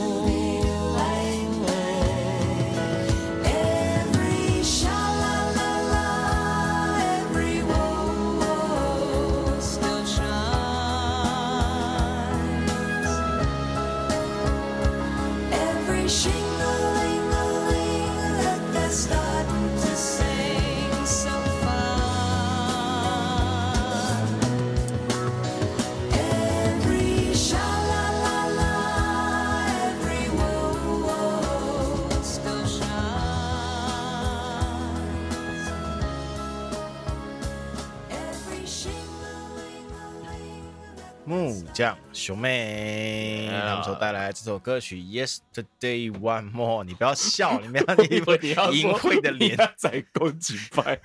样，熊妹他们所带来这首歌曲《Yesterday One More》，你不要笑，你不要你 淫秽的脸在攻击派，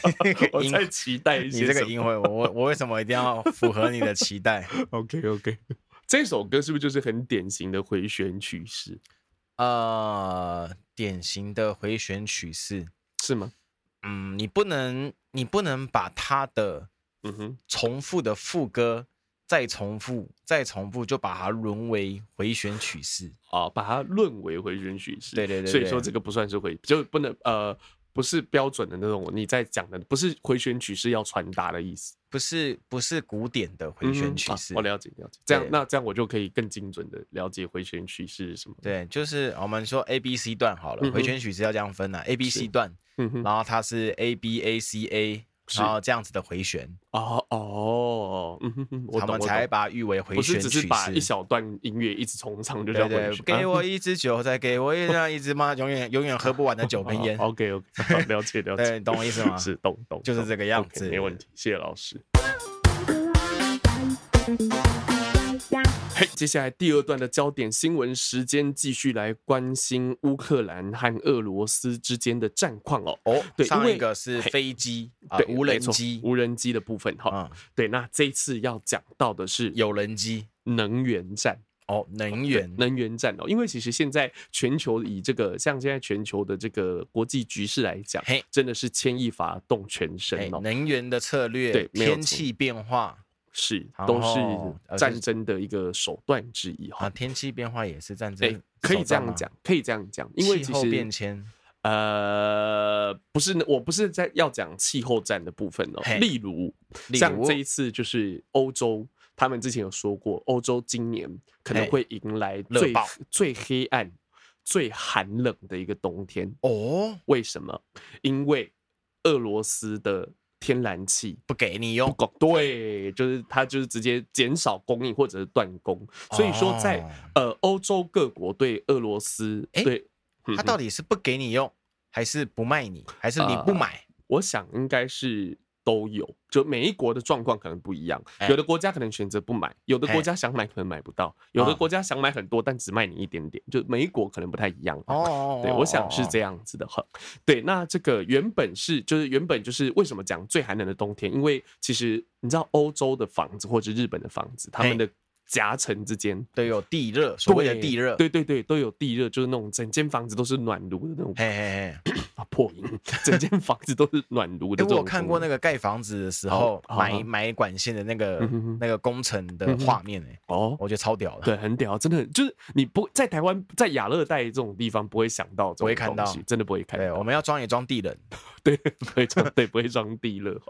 我在期待一些。你这个淫秽，我我为什么一定要符合你的期待？OK OK，这首歌是不是就是很典型的回旋曲式？呃，典型的回旋曲式是吗？嗯，你不能，你不能把它的嗯哼重复的副歌再重复再重复，就把它沦为回旋曲式啊，把它论为回旋曲式。对对对，对，所以说这个不算是回，就不能呃。不是标准的那种，你在讲的不是回旋曲式要传达的意思，不是不是古典的回旋曲式。嗯啊、我了解了解，这样那这样我就可以更精准的了解回旋曲式是什么。对，就是我们说 A B C 段好了，嗯、回旋曲式要这样分啊，A B C 段，然后它是 A B A C A。然后这样子的回旋哦哦，嗯哼哼，我们才把它誉为回旋曲式。不是只是把一小段音乐一直重唱就叫回旋。给我一支酒，再给我一这样一支嘛，永远永远喝不完的酒跟烟。OK OK，了解 了解，对，懂我意思吗？是懂懂，就是这个样子，没问题，谢谢老师。嘿，接下来第二段的焦点新闻时间，继续来关心乌克兰和俄罗斯之间的战况哦。哦，对，上一个是飞机，对，无人机，无人机的部分哈。嗯，对，那这一次要讲到的是有人机能源战哦，能源能源战哦，因为其实现在全球以这个像现在全球的这个国际局势来讲，嘿，真的是牵一发动全身哦。能源的策略，对，天气变化。是，都是战争的一个手段之一哈。天气变化也是战争，欸，可以这样讲，可以这样讲，因为气候变迁，呃，不是，我不是在要讲气候战的部分哦。例如，像这一次就是欧洲，他们之前有说过，欧洲今年可能会迎来最最黑暗、最寒冷的一个冬天哦。为什么？因为俄罗斯的。天然气。不给你用，对，就是它就是直接减少供应或者是断供，所以说在呃欧洲各国对俄罗斯，对，它到底是不给你用，还是不卖你，还是你不买？我想应该是。都有，就每一国的状况可能不一样，有的国家可能选择不买，有的国家想买可能买不到，有的国家想买很多，但只卖你一点点，就每一国可能不太一样。哦，对，我想是这样子的哈。对，那这个原本是就是原本就是为什么讲最寒冷的冬天？因为其实你知道欧洲的房子或者日本的房子，他们的夹层之间。都有地热，所谓的地热，对对对，都有地热，就是那种整间房子都是暖炉的那种。嘿嘿嘿。破音，整间房子都是暖炉的。我看过那个盖房子的时候埋埋管线的那个那个工程的画面哎，哦，我觉得超屌的，对，很屌，真的就是你不在台湾，在亚热带这种地方不会想到，不会看到，真的不会看到。对，我们要装也装地冷，对，不会装，对，不会装地热。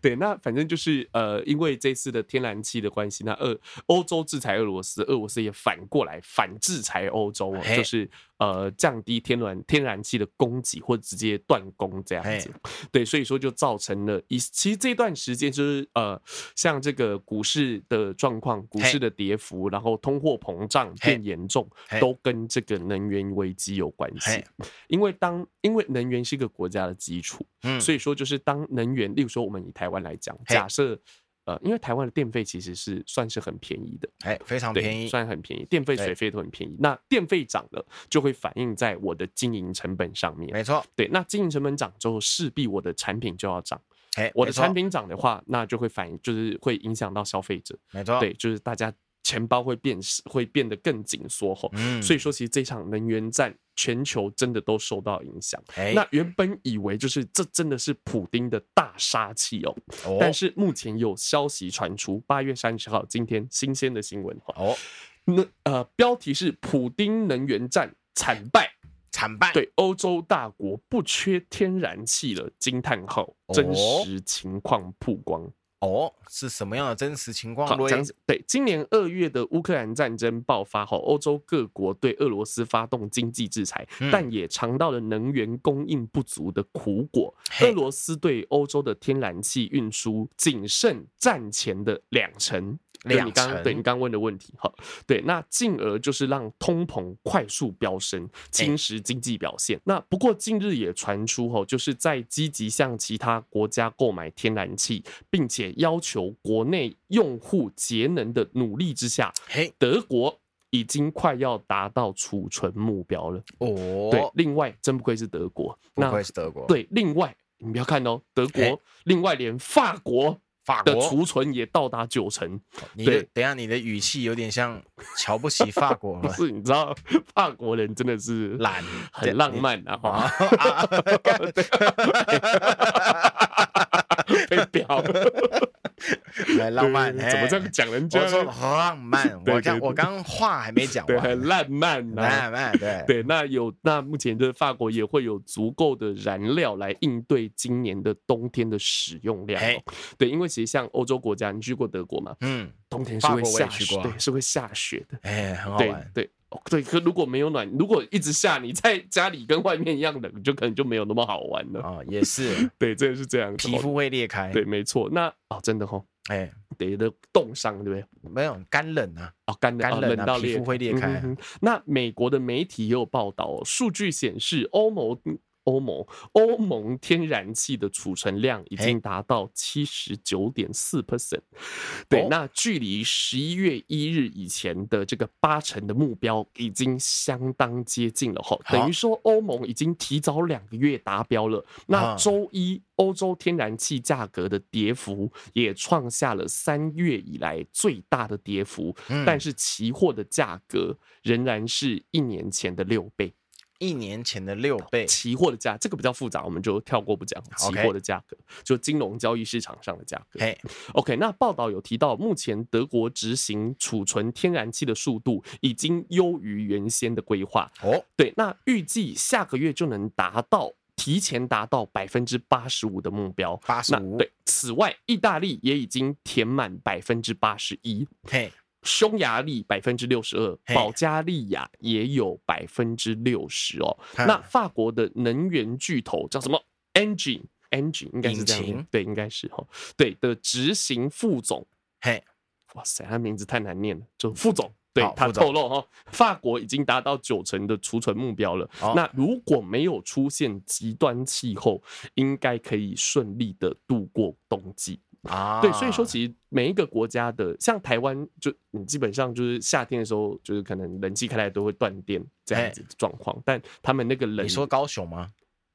对，那反正就是呃，因为这次的天然气的关系，那俄欧洲制裁俄罗斯，俄罗斯也反过来反制裁欧洲，就是。呃，降低天然天然气的供给，或者直接断供这样子，对，所以说就造成了一，其实这段时间就是呃，像这个股市的状况，股市的跌幅，然后通货膨胀变严重，都跟这个能源危机有关系。因为当因为能源是一个国家的基础，所以说就是当能源，例如说我们以台湾来讲，假设。呃，因为台湾的电费其实是算是很便宜的，哎，非常便宜，算很便宜，电费、水费都很便宜。那电费涨了，就会反映在我的经营成本上面。没错，对，那经营成本涨之后，势必我的产品就要涨。哎，我的产品涨的话，那就会反映，就是会影响到消费者。没错，对，就是大家。钱包会变，会变得更紧缩吼。嗯，所以说其实这场能源战，全球真的都受到影响。那原本以为就是这真的是普丁的大杀器哦，但是目前有消息传出，八月三十号今天新鲜的新闻哈。哦，那呃标题是普丁能源战惨败，惨败。对，欧洲大国不缺天然气了，惊叹号，真实情况曝光。哦，是什么样的真实情况？好，讲对，今年二月的乌克兰战争爆发后，欧洲各国对俄罗斯发动经济制裁，嗯、但也尝到了能源供应不足的苦果。俄罗斯对欧洲的天然气运输仅剩战前的两成。对你刚对你刚问的问题哈，对，那进而就是让通膨快速飙升，侵蚀经济表现。那不过近日也传出哈，就是在积极向其他国家购买天然气，并且要求国内用户节能的努力之下，嘿德国已经快要达到储存目标了。哦，对，另外真不愧是德国，不愧是德国。对，另外你不要看哦，德国，另外连法国。法的储存也到达九成。你的等下，你的语气有点像瞧不起法国。不是，你知道法国人真的是懒，很浪漫的哈。被表。很浪漫，怎么这样讲人家？我说很浪漫，我刚我刚话还没讲完，很浪漫，浪漫，对对。那有那目前的法国也会有足够的燃料来应对今年的冬天的使用量。对，因为其实像欧洲国家，你去过德国吗？嗯，冬天是会下雪，对，是会下雪的。哎，很好玩，对对。可如果没有暖，如果一直下，你在家里跟外面一样冷，就可能就没有那么好玩了。啊，也是，对，真的是这样，皮肤会裂开。对，没错。那哦，真的吼。哎，得的冻伤，对不对？没有干冷啊，哦，干干冷到皮肤会裂开。嗯。那美国的媒体也有报道，数据显示欧盟。欧盟欧盟天然气的储存量已经达到七十九点四 percent，对，那距离十一月一日以前的这个八成的目标已经相当接近了哈，等于说欧盟已经提早两个月达标了。那周一欧洲天然气价格的跌幅也创下了三月以来最大的跌幅，但是期货的价格仍然是一年前的六倍。一年前的六倍，期货的价这个比较复杂，我们就跳过不讲。期货的价格就金融交易市场上的价格。嘿，OK，那报道有提到，目前德国执行储存天然气的速度已经优于原先的规划。哦，对，那预计下个月就能达到提前达到百分之八十五的目标。八十五，对。此外，意大利也已经填满百分之八十一。嘿。匈牙利百分之六十二，保加利亚也有百分之六十哦。那法国的能源巨头叫什么？Engine Engine 应该是这样，对，应该是哈，对的执行副总，嘿，哇塞，他名字太难念了，就副总，对他透露哈，法国已经达到九成的储存目标了。那如果没有出现极端气候，应该可以顺利的度过冬季。啊，对，所以说其实每一个国家的，像台湾，就你基本上就是夏天的时候，就是可能冷气开来都会断电这样子的状况，但他们那个冷，你说高雄吗？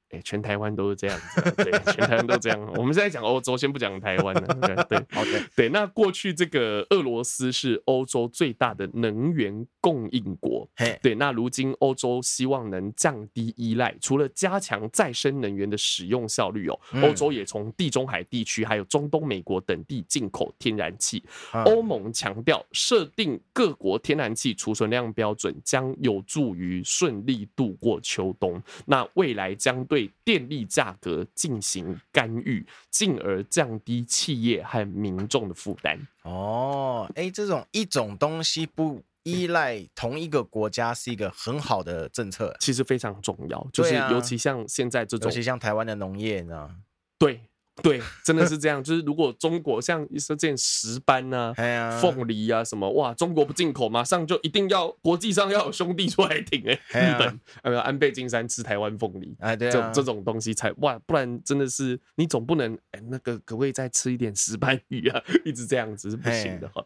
哎，全台湾都是这样子，对，全台湾都这样。我们现在讲欧洲，先不讲台湾了。对，OK，对。那过去这个俄罗斯是欧洲最大的能源供应国，对。那如今欧洲希望能降低依赖，除了加强再生能源的使用效率哦，欧洲也从地中海地区还有中东美国等地进口天然气。欧盟强调，设定各国天然气储存量标准将有助于顺利度过秋冬。那未来将对对电力价格进行干预，进而降低企业和民众的负担。哦，哎、欸，这种一种东西不依赖同一个国家是一个很好的政策，其实非常重要。就是尤其像现在这种，尤其像台湾的农业呢，对。对，真的是这样。就是如果中国像说这石斑啊、凤梨啊什么，哇，中国不进口，马上就一定要国际上要有兄弟出来挺哎、欸，日本呃安倍晋三吃台湾凤梨，哎对，这这种东西才哇，不然真的是你总不能哎那个可不可以再吃一点石斑鱼啊？一直这样子是不行的哈。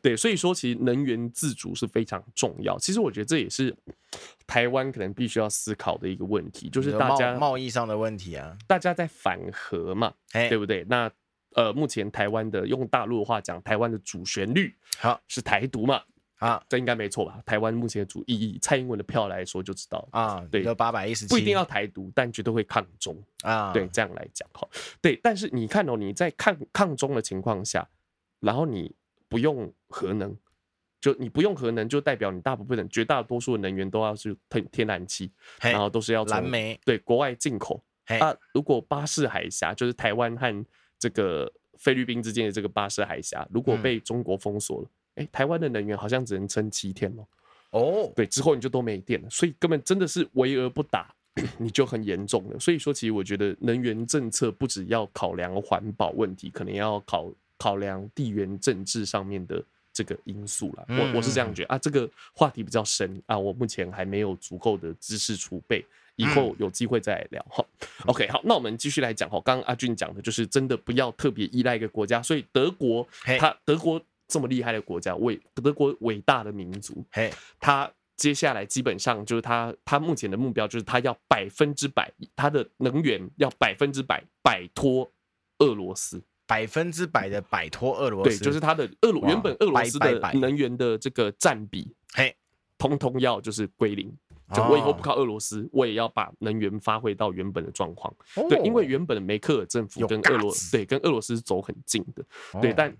对，所以说其实能源自主是非常重要。其实我觉得这也是。台湾可能必须要思考的一个问题，就是大家贸易上的问题啊，大家在反核嘛，对不对？那呃，目前台湾的用大陆的话讲，台湾的主旋律好是台独嘛？啊，这应该没错吧？台湾目前的主意，蔡英文的票来说就知道啊，对，有八百一十七，不一定要台独，但绝对会抗中啊。对，这样来讲哈，对。但是你看哦，你在抗抗中的情况下，然后你不用核能。就你不用核能，就代表你大部分的绝大多数的能源都要是天天然气，然后都是要从蓝煤对国外进口。啊，如果巴士海峡就是台湾和这个菲律宾之间的这个巴士海峡，如果被中国封锁了，哎、欸，台湾的能源好像只能撑七天哦。哦，对，之后你就都没电了，所以根本真的是围而不打，你就很严重了。所以说，其实我觉得能源政策不只要考量环保问题，可能要考考量地缘政治上面的。这个因素了，我我是这样觉得啊。这个话题比较深啊，我目前还没有足够的知识储备，以后有机会再来聊哈。OK，好，那我们继续来讲哈。刚刚阿俊讲的就是真的不要特别依赖一个国家，所以德国，他德国这么厉害的国家，伟德国伟大的民族，他接下来基本上就是他他目前的目标就是他要百分之百，他的能源要百分之百摆脱俄罗斯。百分之百的摆脱俄罗斯，对，就是他的俄罗原本俄罗斯的能源的这个占比，嘿，通通要就是归零。就我以后不靠俄罗斯，我也要把能源发挥到原本的状况。对，因为原本的梅克尔政府跟俄罗斯对跟俄罗斯走很近的，对，但。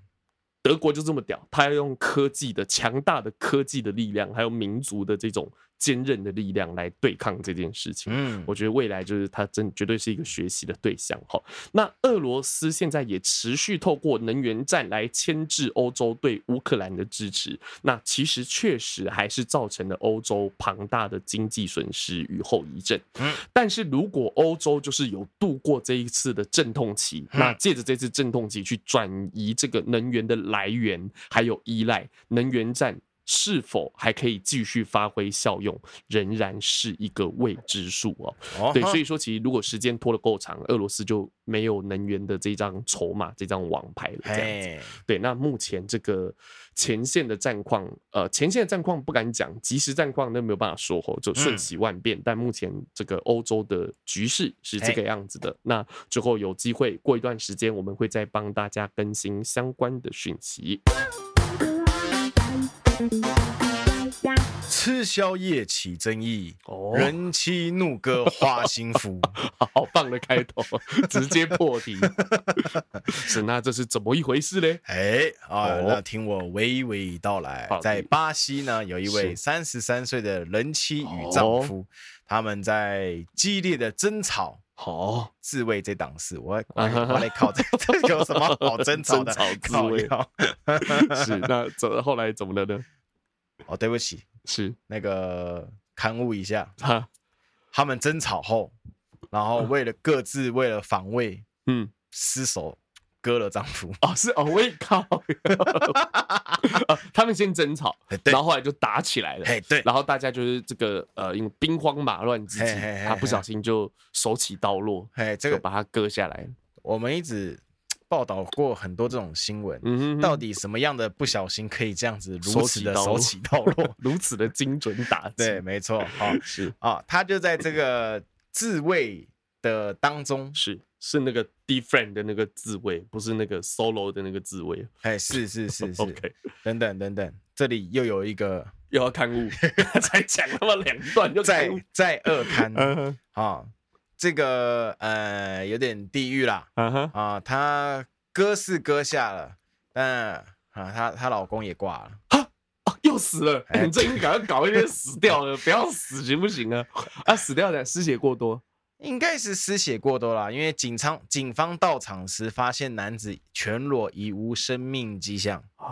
德国就这么屌，他要用科技的强大的科技的力量，还有民族的这种坚韧的力量来对抗这件事情。嗯，我觉得未来就是它真绝对是一个学习的对象。哈，那俄罗斯现在也持续透过能源战来牵制欧洲对乌克兰的支持。那其实确实还是造成了欧洲庞大的经济损失与后遗症。嗯，但是如果欧洲就是有度过这一次的阵痛期，那借着这次阵痛期去转移这个能源的来源，还有依赖能源战。是否还可以继续发挥效用，仍然是一个未知数哦。对，所以说其实如果时间拖得够长，俄罗斯就没有能源的这张筹码、这张王牌了。这样子，对。那目前这个前线的战况，呃，前线的战况不敢讲，即时战况那没有办法说哦，就瞬息万变。但目前这个欧洲的局势是这个样子的。那之后有机会过一段时间，我们会再帮大家更新相关的讯息。吃宵夜起争议，哦、人妻怒歌花心夫，好棒的开头，直接破题。是，那这是怎么一回事呢？哎啊，哦、那听我娓娓道来。在巴西呢，有一位三十三岁的人妻与丈夫，哦、他们在激烈的争吵。好，自慰这档事，我 我我来考这这有什么好 争吵的？争吵自慰 是，那怎后来怎么了呢？哦，对不起，是。那个刊物一下，哈，他们争吵后，然后为了各自为了防卫，嗯，失手割了丈夫。哦，是哦，我靠，他们先争吵，然后后来就打起来了，对，然后大家就是这个呃，因为兵荒马乱之际，他不小心就手起刀落，哎，这个把他割下来。我们一直。报道过很多这种新闻，嗯、哼哼。到底什么样的不小心可以这样子如此的手起刀落，如此的精准打？对，没错，好、哦、是。啊、哦，他就在这个自卫的当中，是是那个 different 的那个字位，不是那个 solo 的那个字位。哎，是是是 是，OK，等等等等，这里又有一个 又要刊物，才讲那么两段就再再二刊啊。这个呃有点地狱啦，啊哈啊，她割是割下了，但啊她她老公也挂了，啊又死了，欸、你这应该赶快搞一点死掉了，不要死行不行啊？啊死掉的失血过多，应该是失血过多啦，因为警方警方到场时发现男子全裸，已无生命迹象啊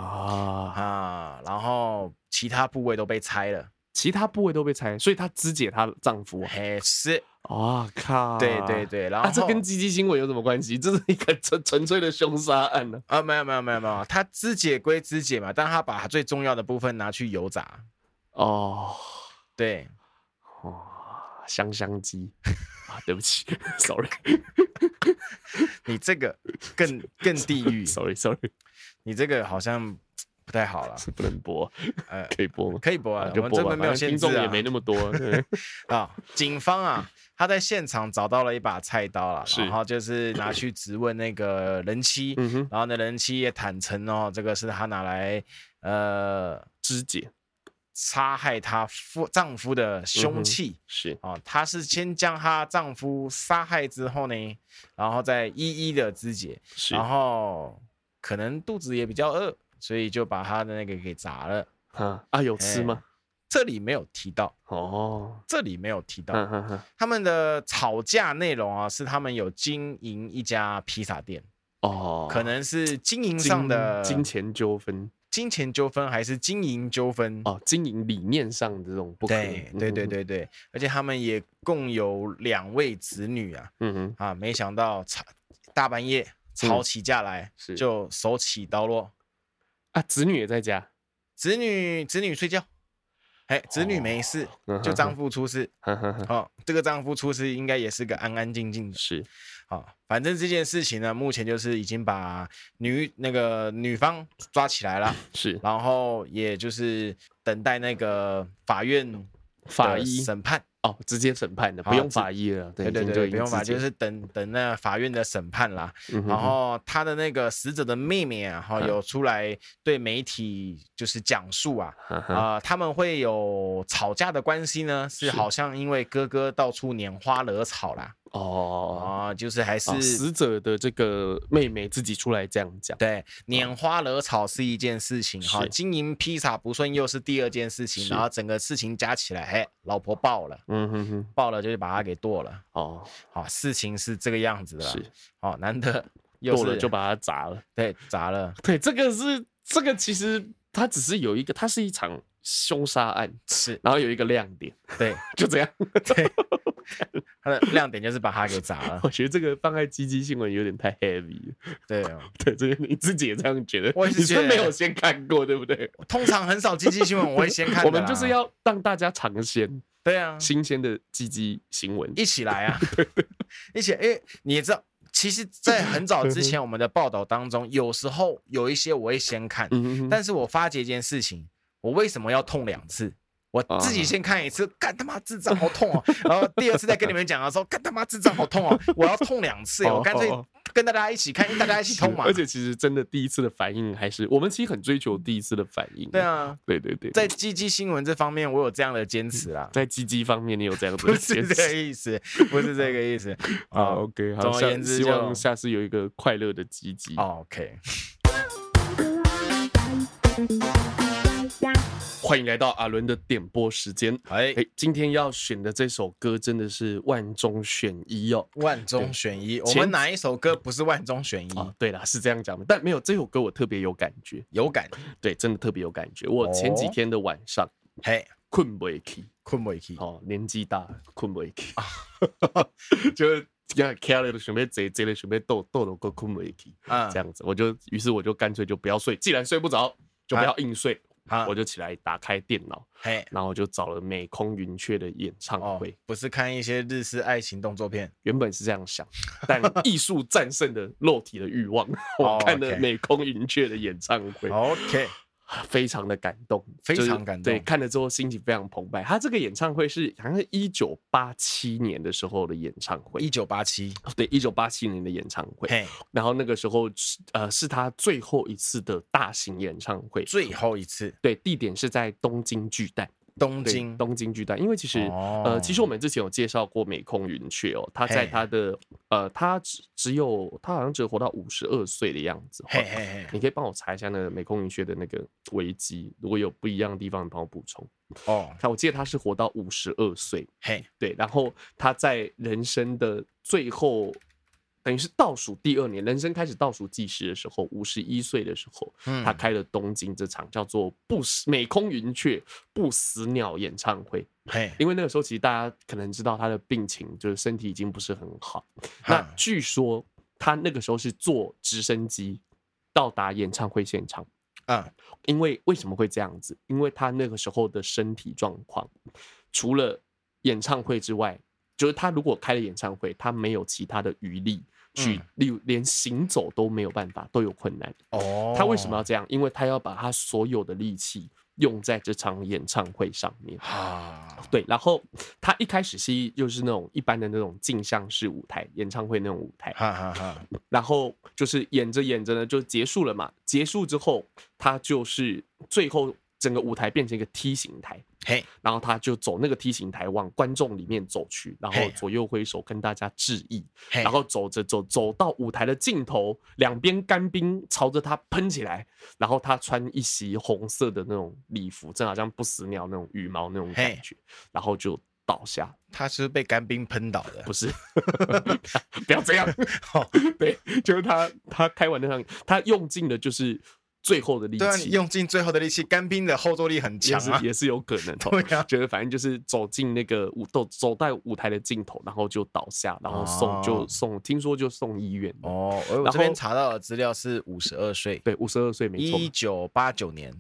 啊，然后其他部位都被拆了。其他部位都被拆，所以她肢解她丈夫。嘿，是，哇靠！对对对，然后、啊、这跟鸡鸡新闻有什么关系？这是一个纯纯粹的凶杀案呢？啊，没有没有没有没有，她肢解归肢解嘛，但她把她最重要的部分拿去油炸。哦，对，哇，香香鸡啊，对不起，sorry，你这个更更地狱，sorry sorry，你这个好像。不太好了，是不能播，呃，可以播吗？可以播啊，就播，我们这边没有限制啊，听众也没那么多。啊，警方啊，他在现场找到了一把菜刀了，然后就是拿去质问那个人妻，然后那人妻也坦诚哦，这个是他拿来呃肢解、杀害她夫丈夫的凶器，是啊，她是先将她丈夫杀害之后呢，然后再一一的肢解，然后可能肚子也比较饿。所以就把她的那个给砸了，啊啊，有吃吗？这里没有提到哦，这里没有提到。他们的吵架内容啊，是他们有经营一家披萨店哦，可能是经营上的金钱纠纷，金钱纠纷还是经营纠纷哦，经营理念上的这种不可对对对对对，而且他们也共有两位子女啊，嗯哼啊，没想到吵大半夜吵起架来，就手起刀落。啊，子女也在家，子女子女睡觉，哎，子女没事，哦、就丈夫出事。好、哦，这个丈夫出事应该也是个安安静静的。是，好、哦，反正这件事情呢，目前就是已经把女那个女方抓起来了，是，然后也就是等待那个法院法医审判哦，直接审判的，不用法医了。对对对，不用法，就是等等那法院的审判啦。然后他的那个死者的妹妹啊，哈，有出来对媒体就是讲述啊，啊，他们会有吵架的关系呢，是好像因为哥哥到处拈花惹草啦。哦啊，就是还是死者的这个妹妹自己出来这样讲。对，拈花惹草是一件事情哈，经营披萨不顺又是第二件事情，然后整个事情加起来，哎，老婆爆了，嗯哼哼，爆了就是把他给剁了。哦，好，事情是这个样子的。是，哦，难得 剁了就把他砸了。对，砸了。对，这个是这个其实它只是有一个，它是一场凶杀案，是，然后有一个亮点。对，就这样。对。它的亮点就是把它给砸了。我觉得这个放在鸡鸡新闻有点太 heavy 了。对哦，对，这个你自己也这样觉得？我也是觉得，你是没有先看过，对不对？通常很少鸡鸡新闻我会先看。我们就是要让大家尝鲜。对啊，新鲜的鸡鸡新闻一起来啊！对对，一起。哎，你也知道，其实，在很早之前，我们的报道当中，有时候有一些我会先看，但是我发觉一件事情，我为什么要痛两次？我自己先看一次，干他妈智障好痛哦！然后第二次再跟你们讲的时候，干他妈智障好痛哦！我要痛两次，我干脆跟大家一起看，大家一起痛嘛。而且其实真的第一次的反应还是我们其实很追求第一次的反应。对啊，对对对，在鸡鸡新闻这方面，我有这样的坚持啊。在鸡鸡方面，你有这样的坚持？不是这个意思，不是这个意思。好，OK，好。总而言之，希望下次有一个快乐的鸡鸡。OK。欢迎来到阿伦的点播时间。哎，今天要选的这首歌真的是万中选一哦，万中选一。我们哪一首歌不是万中选一？对啦，是这样讲的。但没有这首歌，我特别有感觉，有感。对，真的特别有感觉。我前几天的晚上，嘿，困不起，困不起。哦，年纪大，困不起。就要开了，准备贼贼了，准备逗逗了个困不起。啊，这样子，我就于是我就干脆就不要睡。既然睡不着，就不要硬睡。我就起来打开电脑，嘿，然后我就找了美空云雀的演唱会，哦，不是看一些日式爱情动作片，原本是这样想，但 艺术战胜了肉体的欲望，我看了美空云雀的演唱会，OK。非常的感动，非常感动。对，看了之后心情非常澎湃。他这个演唱会是好像是一九八七年的时候的演唱会，一九八七，对，一九八七年的演唱会。嘿，然后那个时候是呃是他最后一次的大型演唱会，最后一次。对，地点是在东京巨蛋。东京东京巨蛋，因为其实、哦、呃，其实我们之前有介绍过美空云雀哦，他在他的呃，他只只有他好像只有活到五十二岁的样子。嘿嘿嘿，你可以帮我查一下那个美空云雀的那个维基，如果有不一样的地方，你帮我补充。哦，他我记得他是活到五十二岁。嘿，对，然后他在人生的最后。等于是倒数第二年，人生开始倒数计时的时候，五十一岁的时候，他开了东京这场叫做“不死美空云雀不死鸟”演唱会。嘿，因为那个时候其实大家可能知道他的病情，就是身体已经不是很好。那据说他那个时候是坐直升机到达演唱会现场。啊，因为为什么会这样子？因为他那个时候的身体状况，除了演唱会之外，就是他如果开了演唱会，他没有其他的余力。去，例如连行走都没有办法，都有困难。哦，他为什么要这样？因为他要把他所有的力气用在这场演唱会上面。啊，对。然后他一开始是就是那种一般的那种镜像式舞台，演唱会那种舞台。哈哈哈。然后就是演着演着呢，就结束了嘛。结束之后，他就是最后。整个舞台变成一个梯形台，嘿，然后他就走那个梯形台往观众里面走去，然后左右挥手跟大家致意，然后走着走走到舞台的尽头，两边干冰朝着他喷起来，然后他穿一袭红色的那种礼服，正好像不死鸟那种羽毛那种感觉，然后就倒下。他是被干冰喷倒的，不是？不要这样，对，就是他，他开完那场，他用尽了就是。最后的力气，对啊，你用尽最后的力气，干冰的后坐力很强啊，也是 有可能。对啊，觉得反正就是走进那个舞，走走在舞台的尽头，然后就倒下，然后送就送，听说就送医院。哦，我这边查到的资料是五十二岁，对，五十二岁没错，一九八九年，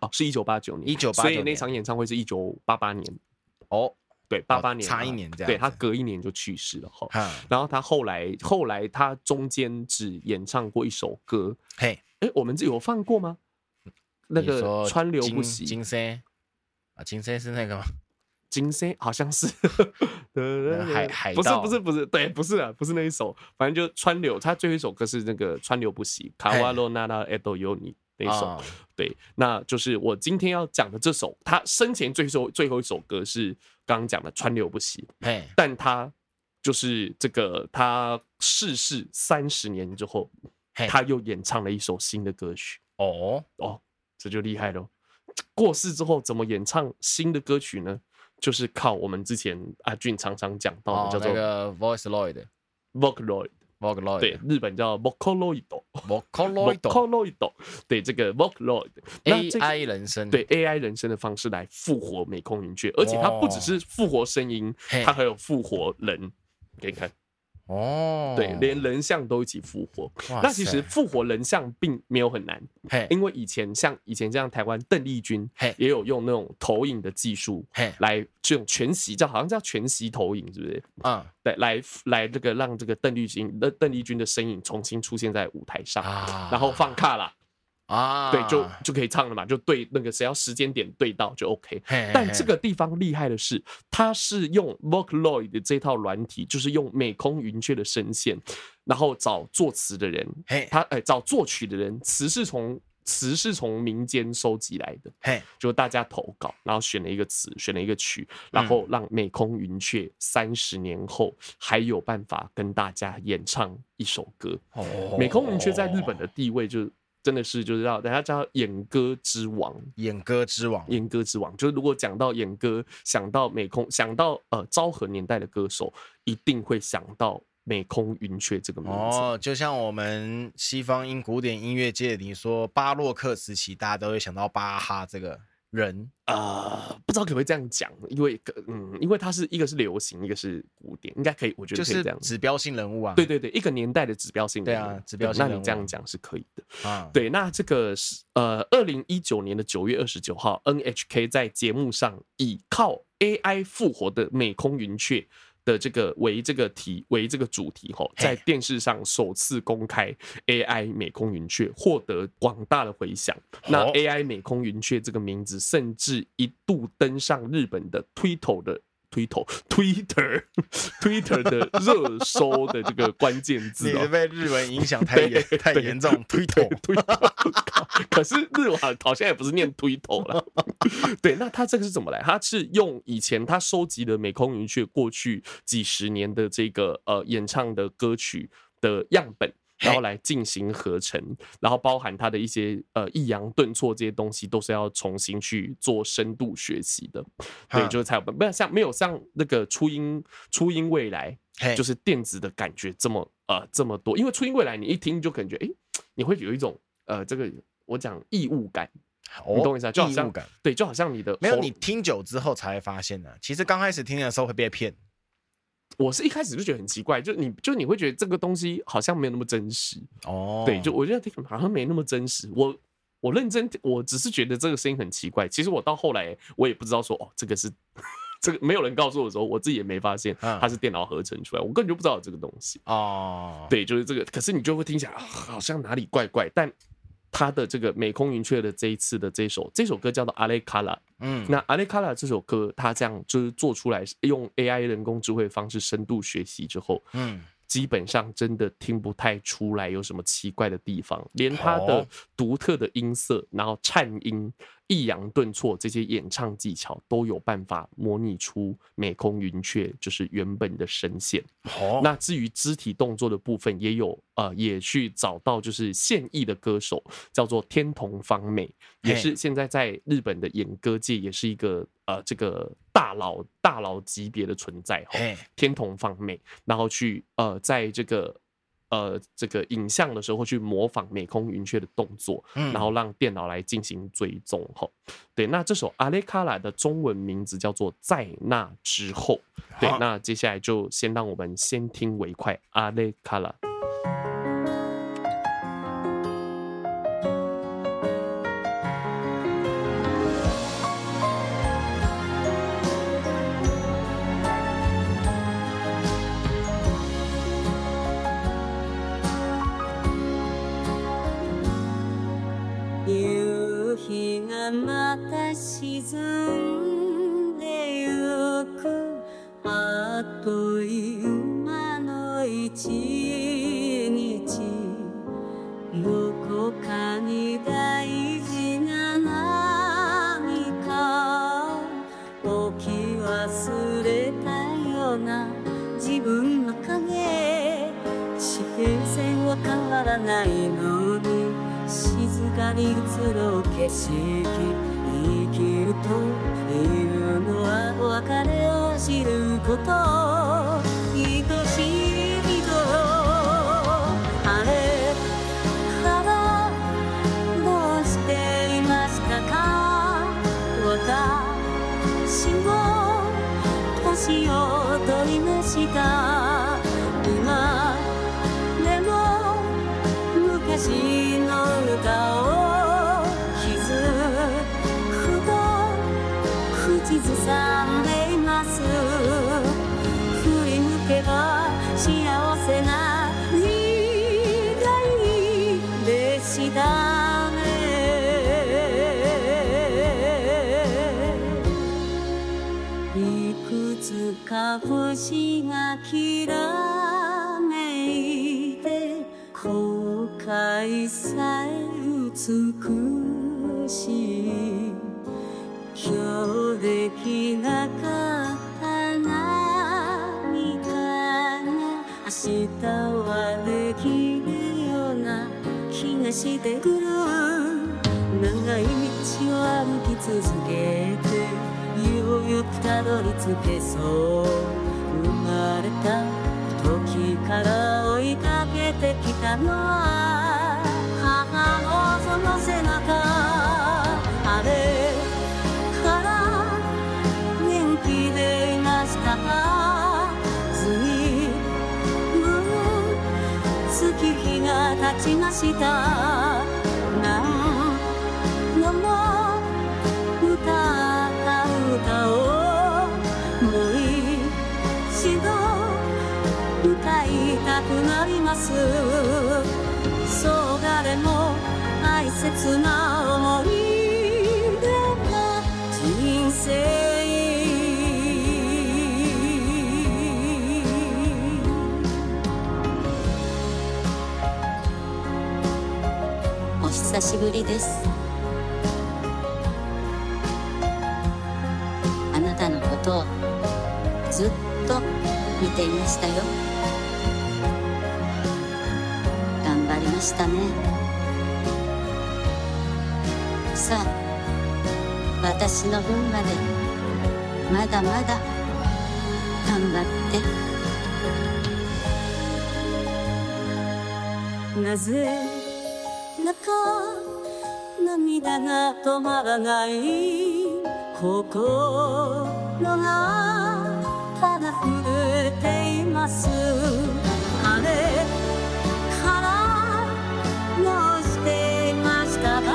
哦，是一九八九年，一九八所以那场演唱会是一九八八年。哦，对，八八年差一年这样，对，他隔一年就去世了哈。然后他后来后来他中间只演唱过一首歌，嘿，哎，我们这有放过吗？那个川流不息，金声啊，金声是那个吗？金声好像是海海不是不是不是对不是啊不是那一首，反正就川流，他最后一首歌是那个川流不息，卡瓦罗娜娜埃多尤尼那一首，哦、对，那就是我今天要讲的这首，他生前最后最后一首歌是刚刚讲的川流不息，但他就是这个他逝世三十年之后，他又演唱了一首新的歌曲，哦。哦，这就厉害了。过世之后怎么演唱新的歌曲呢？就是靠我们之前阿俊常常讲到的，叫做、哦、那个 Voiceloid，Vocaloid。Vocaloid 对，日本叫 Vocaloid，Vocaloid，Vocaloid，对，这个 Vocaloid，AI 人声，对 AI 人声的方式来复活美空云雀，而且它不只是复活声音，它还有复活人，给你看。哦，对，连人像都一起复活。那其实复活人像并没有很难，因为以前像以前这样，台湾邓丽君也有用那种投影的技术，来这种全息叫好像叫全息投影，是不是？嗯，对，来来这个让这个邓丽君的邓丽君的身影重新出现在舞台上，然后放卡啦。啊，对，就就可以唱了嘛，就对那个谁要时间点对到就 OK。但这个地方厉害的是，它是用 Vocaloid 的这套软体，就是用美空云雀的声线，然后找作词的人，嘿他哎找作曲的人，词是从词是从民间收集来的，嘿就大家投稿，然后选了一个词，选了一个曲，然后让美空云雀三十年后还有办法跟大家演唱一首歌。哦，美空云雀在日本的地位就。真的是，就是要等下叫演歌之王，演歌之王，演歌之王。就是如果讲到演歌，想到美空，想到呃昭和年代的歌手，一定会想到美空云雀这个名字。哦，就像我们西方音古典音乐界，你说巴洛克时期，大家都会想到巴哈这个。人啊、呃，不知道可不可以这样讲，因为嗯，因为它是一个是流行，一个是古典，应该可以，我觉得可以这样。指标性人物啊，对对对，一个年代的指标性人物。对啊，指标性人物。那你这样讲是可以的啊。对，那这个是呃，二零一九年的九月二十九号，NHK 在节目上以靠 AI 复活的美空云雀。的这个为这个题为这个主题吼，在电视上首次公开 AI 美空云雀，获得广大的回响。那 AI 美空云雀这个名字，甚至一度登上日本的 Twitter 的。推头，Twitter，Twitter 的热搜的这个关键字，你是被日文影响太严太严重。推头，推头，可是日文好像也不是念推头了。对，那他这个是怎么来？他是用以前他收集的美空云雀过去几十年的这个呃演唱的歌曲的样本。然后来进行合成，然后包含它的一些呃抑扬顿挫这些东西，都是要重新去做深度学习的。对，就是才有没有像没有像那个初音初音未来，就是电子的感觉这么呃这么多。因为初音未来你一听就感觉哎，你会有一种呃这个我讲异物感，你懂我意思啊？就好像对，就好像你的没有你听久之后才会发现啊。其实刚开始听的时候会被骗。我是一开始就觉得很奇怪，就你就你会觉得这个东西好像没有那么真实哦，对，就我觉得好像没那么真实。我我认真，我只是觉得这个声音很奇怪。其实我到后来我也不知道说哦，这个是这个没有人告诉我的时候，我自己也没发现它是电脑合成出来，我根本就不知道有这个东西哦。对，就是这个，可是你就会听起来好像哪里怪怪，但。他的这个美空云雀的这一次的这首这首歌叫做《阿雷卡拉》，嗯，那《阿雷卡拉》这首歌，他这样就是做出来，用 AI 人工智慧方式深度学习之后，嗯。基本上真的听不太出来有什么奇怪的地方，连他的独特的音色，然后颤音、抑扬顿挫这些演唱技巧都有办法模拟出美空云雀就是原本的声线。那至于肢体动作的部分，也有呃，也去找到就是现役的歌手，叫做天童方美，也是现在在日本的演歌界也是一个。呃，这个大佬大佬级别的存在哈，天童方美，然后去呃，在这个呃这个影像的时候去模仿美空云雀的动作，然后让电脑来进行追踪哈。对，那这首《阿雷卡拉》的中文名字叫做在那之后。对，那接下来就先让我们先听为快，《阿雷卡拉》。は変わらないのに静かに移ろう景色生きるというのは别れを知ること爱しい人あれからどうしていましたか私も年を取りました。してくる。長い道を歩き続けてようゆくたどり着けそう。生まれた時から追いかけてきたの。は立ちました。何度も歌った歌をもう一度歌いたくなります。そう谁も大切な久しぶりです。あなたのことをずっと见ていましたよ。顽张りましたね。さあ私の分までまだまだ顽张って。なぜ涙が止まらない心がただ震えています。あれからどうしていましたか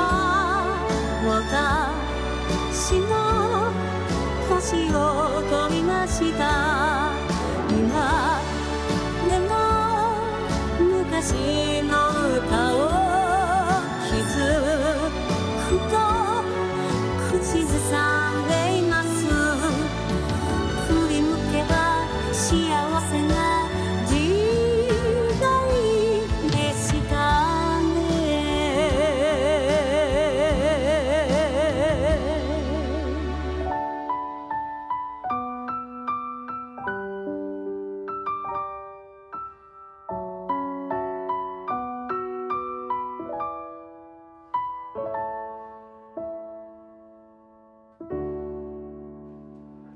私も年を取りました。今でも昔の歌を she's a song.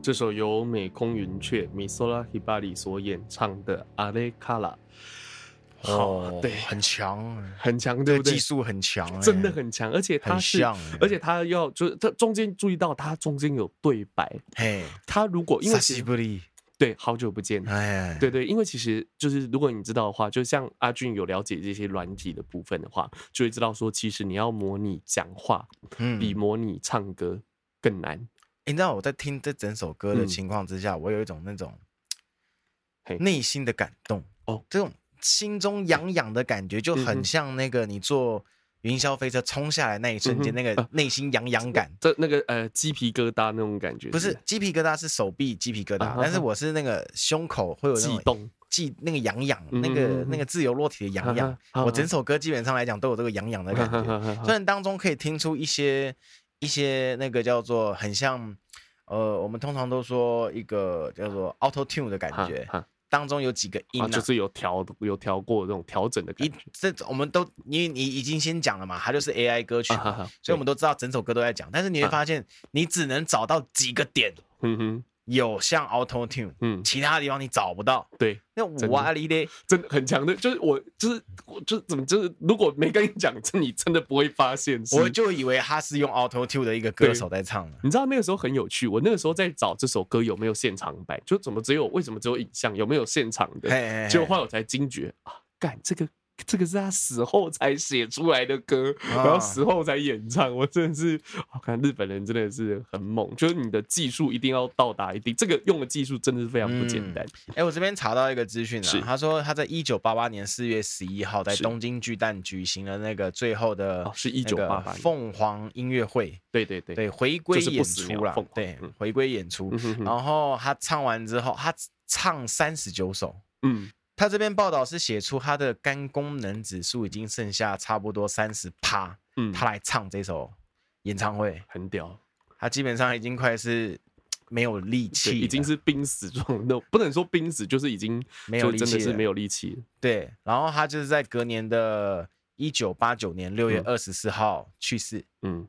这首由美空云雀米索拉希巴里所演唱的《阿雷卡拉》，好，对，很强，很强，对不对？技术很强，真的很强，而且他是，而且他要就是他中间注意到他中间有对白，嘿，他如果因为对，好久不见，哎，对对，因为其实就是如果你知道的话，就像阿俊有了解这些软体的部分的话，就会知道说，其实你要模拟讲话，嗯。比模拟唱歌更难。你知道我在听这整首歌的情况之下，嗯、我有一种那种内心的感动哦，这种心中痒痒的感觉就很像那个你坐云霄飞车冲下来那一瞬间，那个内心痒痒感，这那个呃鸡皮疙瘩那种感觉，不是鸡皮疙瘩是手臂鸡皮疙瘩，但是我是那个胸口会有悸动，悸那个痒痒，那个那个自由落体的痒痒。我整首歌基本上来讲都有这个痒痒的感觉，虽然当中可以听出一些一些那个叫做很像，呃，我们通常都说一个叫做 Auto Tune 的感觉。当中有几个音、啊啊、就是有调有调过这种调整的感觉。这我们都因为你已经先讲了嘛，它就是 AI 歌曲，啊、所以我们都知道整首歌都在讲。但是你会发现，你只能找到几个点。嗯哼。有像 Auto Tune，嗯，其他地方你找不到。对，那哇哩咧，真的很强的，就是我，就是我，就怎么就是，如果没跟你讲，这你真的不会发现。我就以为他是用 Auto Tune 的一个歌手在唱的。你知道那个时候很有趣，我那个时候在找这首歌有没有现场版，就怎么只有为什么只有影像，有没有现场的？结果后来我才惊觉啊，干这个。这个是他死后才写出来的歌，然后死后才演唱。我真的是，我看日本人真的是很猛，就是你的技术一定要到达一定，这个用的技术真的是非常不简单。哎、嗯欸，我这边查到一个资讯啊，他说他在一九八八年四月十一号在东京巨蛋举行了那个最后的，是一九八八凤凰音乐会，对对对对，回归演出了，对，回归演出。然后他唱完之后，他唱三十九首，嗯。他这边报道是写出他的肝功能指数已经剩下差不多三十趴，嗯，他来唱这首演唱会很屌，他基本上已经快是没有力气，已经是濒死状，那不能说濒死，就是已经没有力气，真的是没有力气。对，然后他就是在隔年的一九八九年六月二十四号去世，嗯，嗯，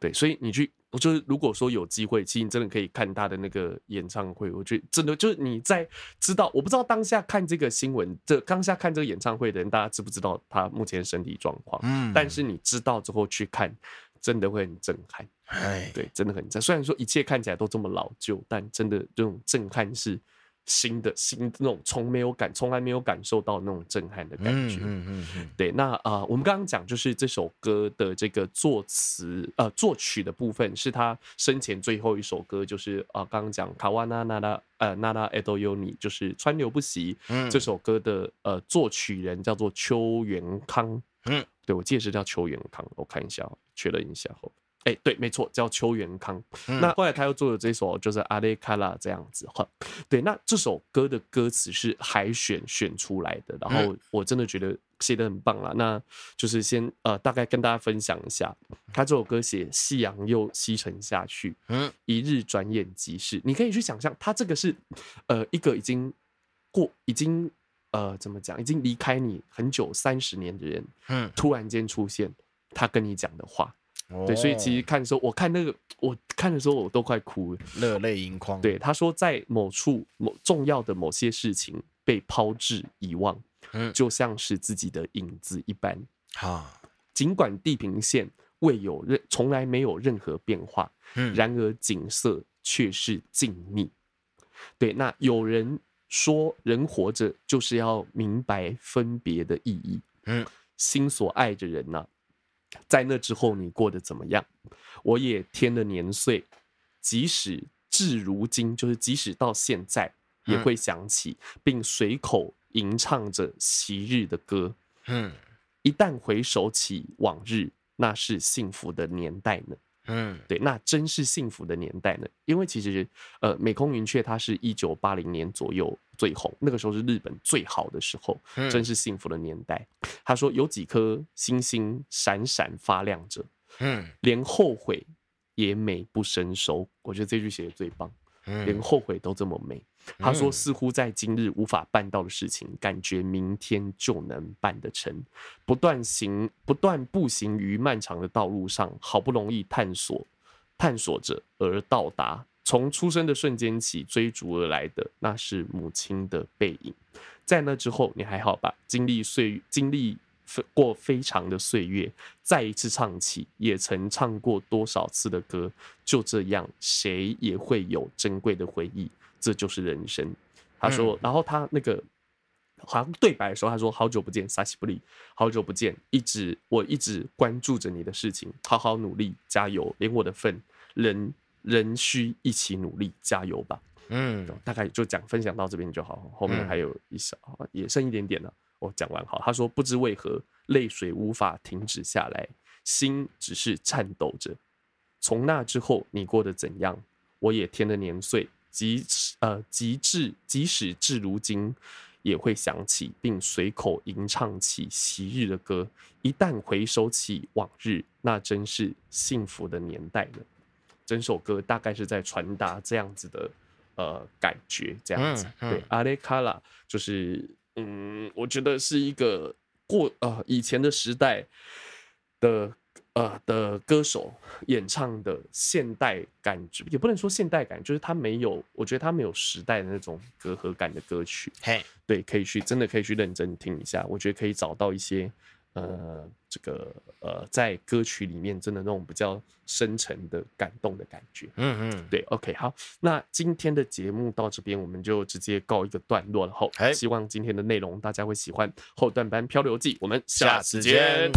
对，所以你去。就是如果说有机会，其实你真的可以看他的那个演唱会。我觉得真的就是你在知道，我不知道当下看这个新闻，这当下看这个演唱会的人，大家知不知道他目前身体状况？嗯，但是你知道之后去看，真的会很震撼。哎，对，真的很震撼。虽然说一切看起来都这么老旧，但真的这种震撼是。新的新的那种从没有感从来没有感受到那种震撼的感觉，嗯嗯嗯，对。那啊、呃，我们刚刚讲就是这首歌的这个作词呃作曲的部分，是他生前最后一首歌，就是啊刚刚讲卡瓦纳纳拉呃纳拉埃多尤尼，就是川流不息。嗯，这首歌的呃作曲人叫做邱元康。嗯，对，我记得是叫邱元康，我看一下，确认一下后。哎、欸，对，没错，叫邱元康。嗯、那后来他又做了这首，就是阿雷卡拉这样子哈。对，那这首歌的歌词是海选选出来的，然后我真的觉得写得很棒啦。那就是先呃，大概跟大家分享一下，他这首歌写夕阳又西沉下去，嗯，一日转眼即逝。你可以去想象，他这个是呃一个已经过，已经呃怎么讲，已经离开你很久三十年的人，嗯，突然间出现，他跟你讲的话。对，所以其实看的时候，我看那个，我看的时候我都快哭了，热泪盈眶。对，他说在某处某重要的某些事情被抛置遗忘，嗯，就像是自己的影子一般。啊，尽管地平线未有任从来没有任何变化，嗯，然而景色却是静谧。对，那有人说，人活着就是要明白分别的意义。嗯，心所爱的人呐、啊。在那之后，你过得怎么样？我也添了年岁，即使至如今，就是即使到现在，也会想起，并随口吟唱着昔日的歌。嗯，一旦回首起往日，那是幸福的年代呢。嗯，对，那真是幸福的年代呢。因为其实，呃，美空云雀它是一九八零年左右最红，那个时候是日本最好的时候，真是幸福的年代。他说有几颗星星闪闪发亮着，嗯，连后悔也美不胜收。我觉得这句写的最棒，连后悔都这么美。他说：“似乎在今日无法办到的事情，感觉明天就能办得成。不断行，不断步行于漫长的道路上，好不容易探索，探索着而到达。从出生的瞬间起，追逐而来的那是母亲的背影。在那之后，你还好吧？经历岁，经历过非常的岁月，再一次唱起，也曾唱过多少次的歌。就这样，谁也会有珍贵的回忆。”这就是人生，他说，嗯、然后他那个好像对白的时候，他说：“好久不见，萨西布利，好久不见，一直我一直关注着你的事情，好好努力，加油，连我的份，人人需一起努力，加油吧。”嗯，大概就讲分享到这边就好，后面还有一小、嗯、也剩一点点了，我讲完好。他说：“不知为何，泪水无法停止下来，心只是颤抖着。从那之后，你过得怎样？我也添了年岁，即呃，即至，即使至如今，也会想起，并随口吟唱起昔日的歌。一旦回首起往日，那真是幸福的年代了。整首歌大概是在传达这样子的呃感觉，这样子。嗯嗯、对，阿雷卡拉就是，嗯，我觉得是一个过呃以前的时代的。呃的歌手演唱的现代感觉，也不能说现代感，就是他没有，我觉得他没有时代的那种隔阂感的歌曲。嘿，对，可以去真的可以去认真听一下，我觉得可以找到一些呃这个呃在歌曲里面真的那种比较深沉的感动的感觉。嗯嗯，对，OK，好，那今天的节目到这边我们就直接告一个段落了。后，希望今天的内容大家会喜欢。后段班漂流记，我们下次见。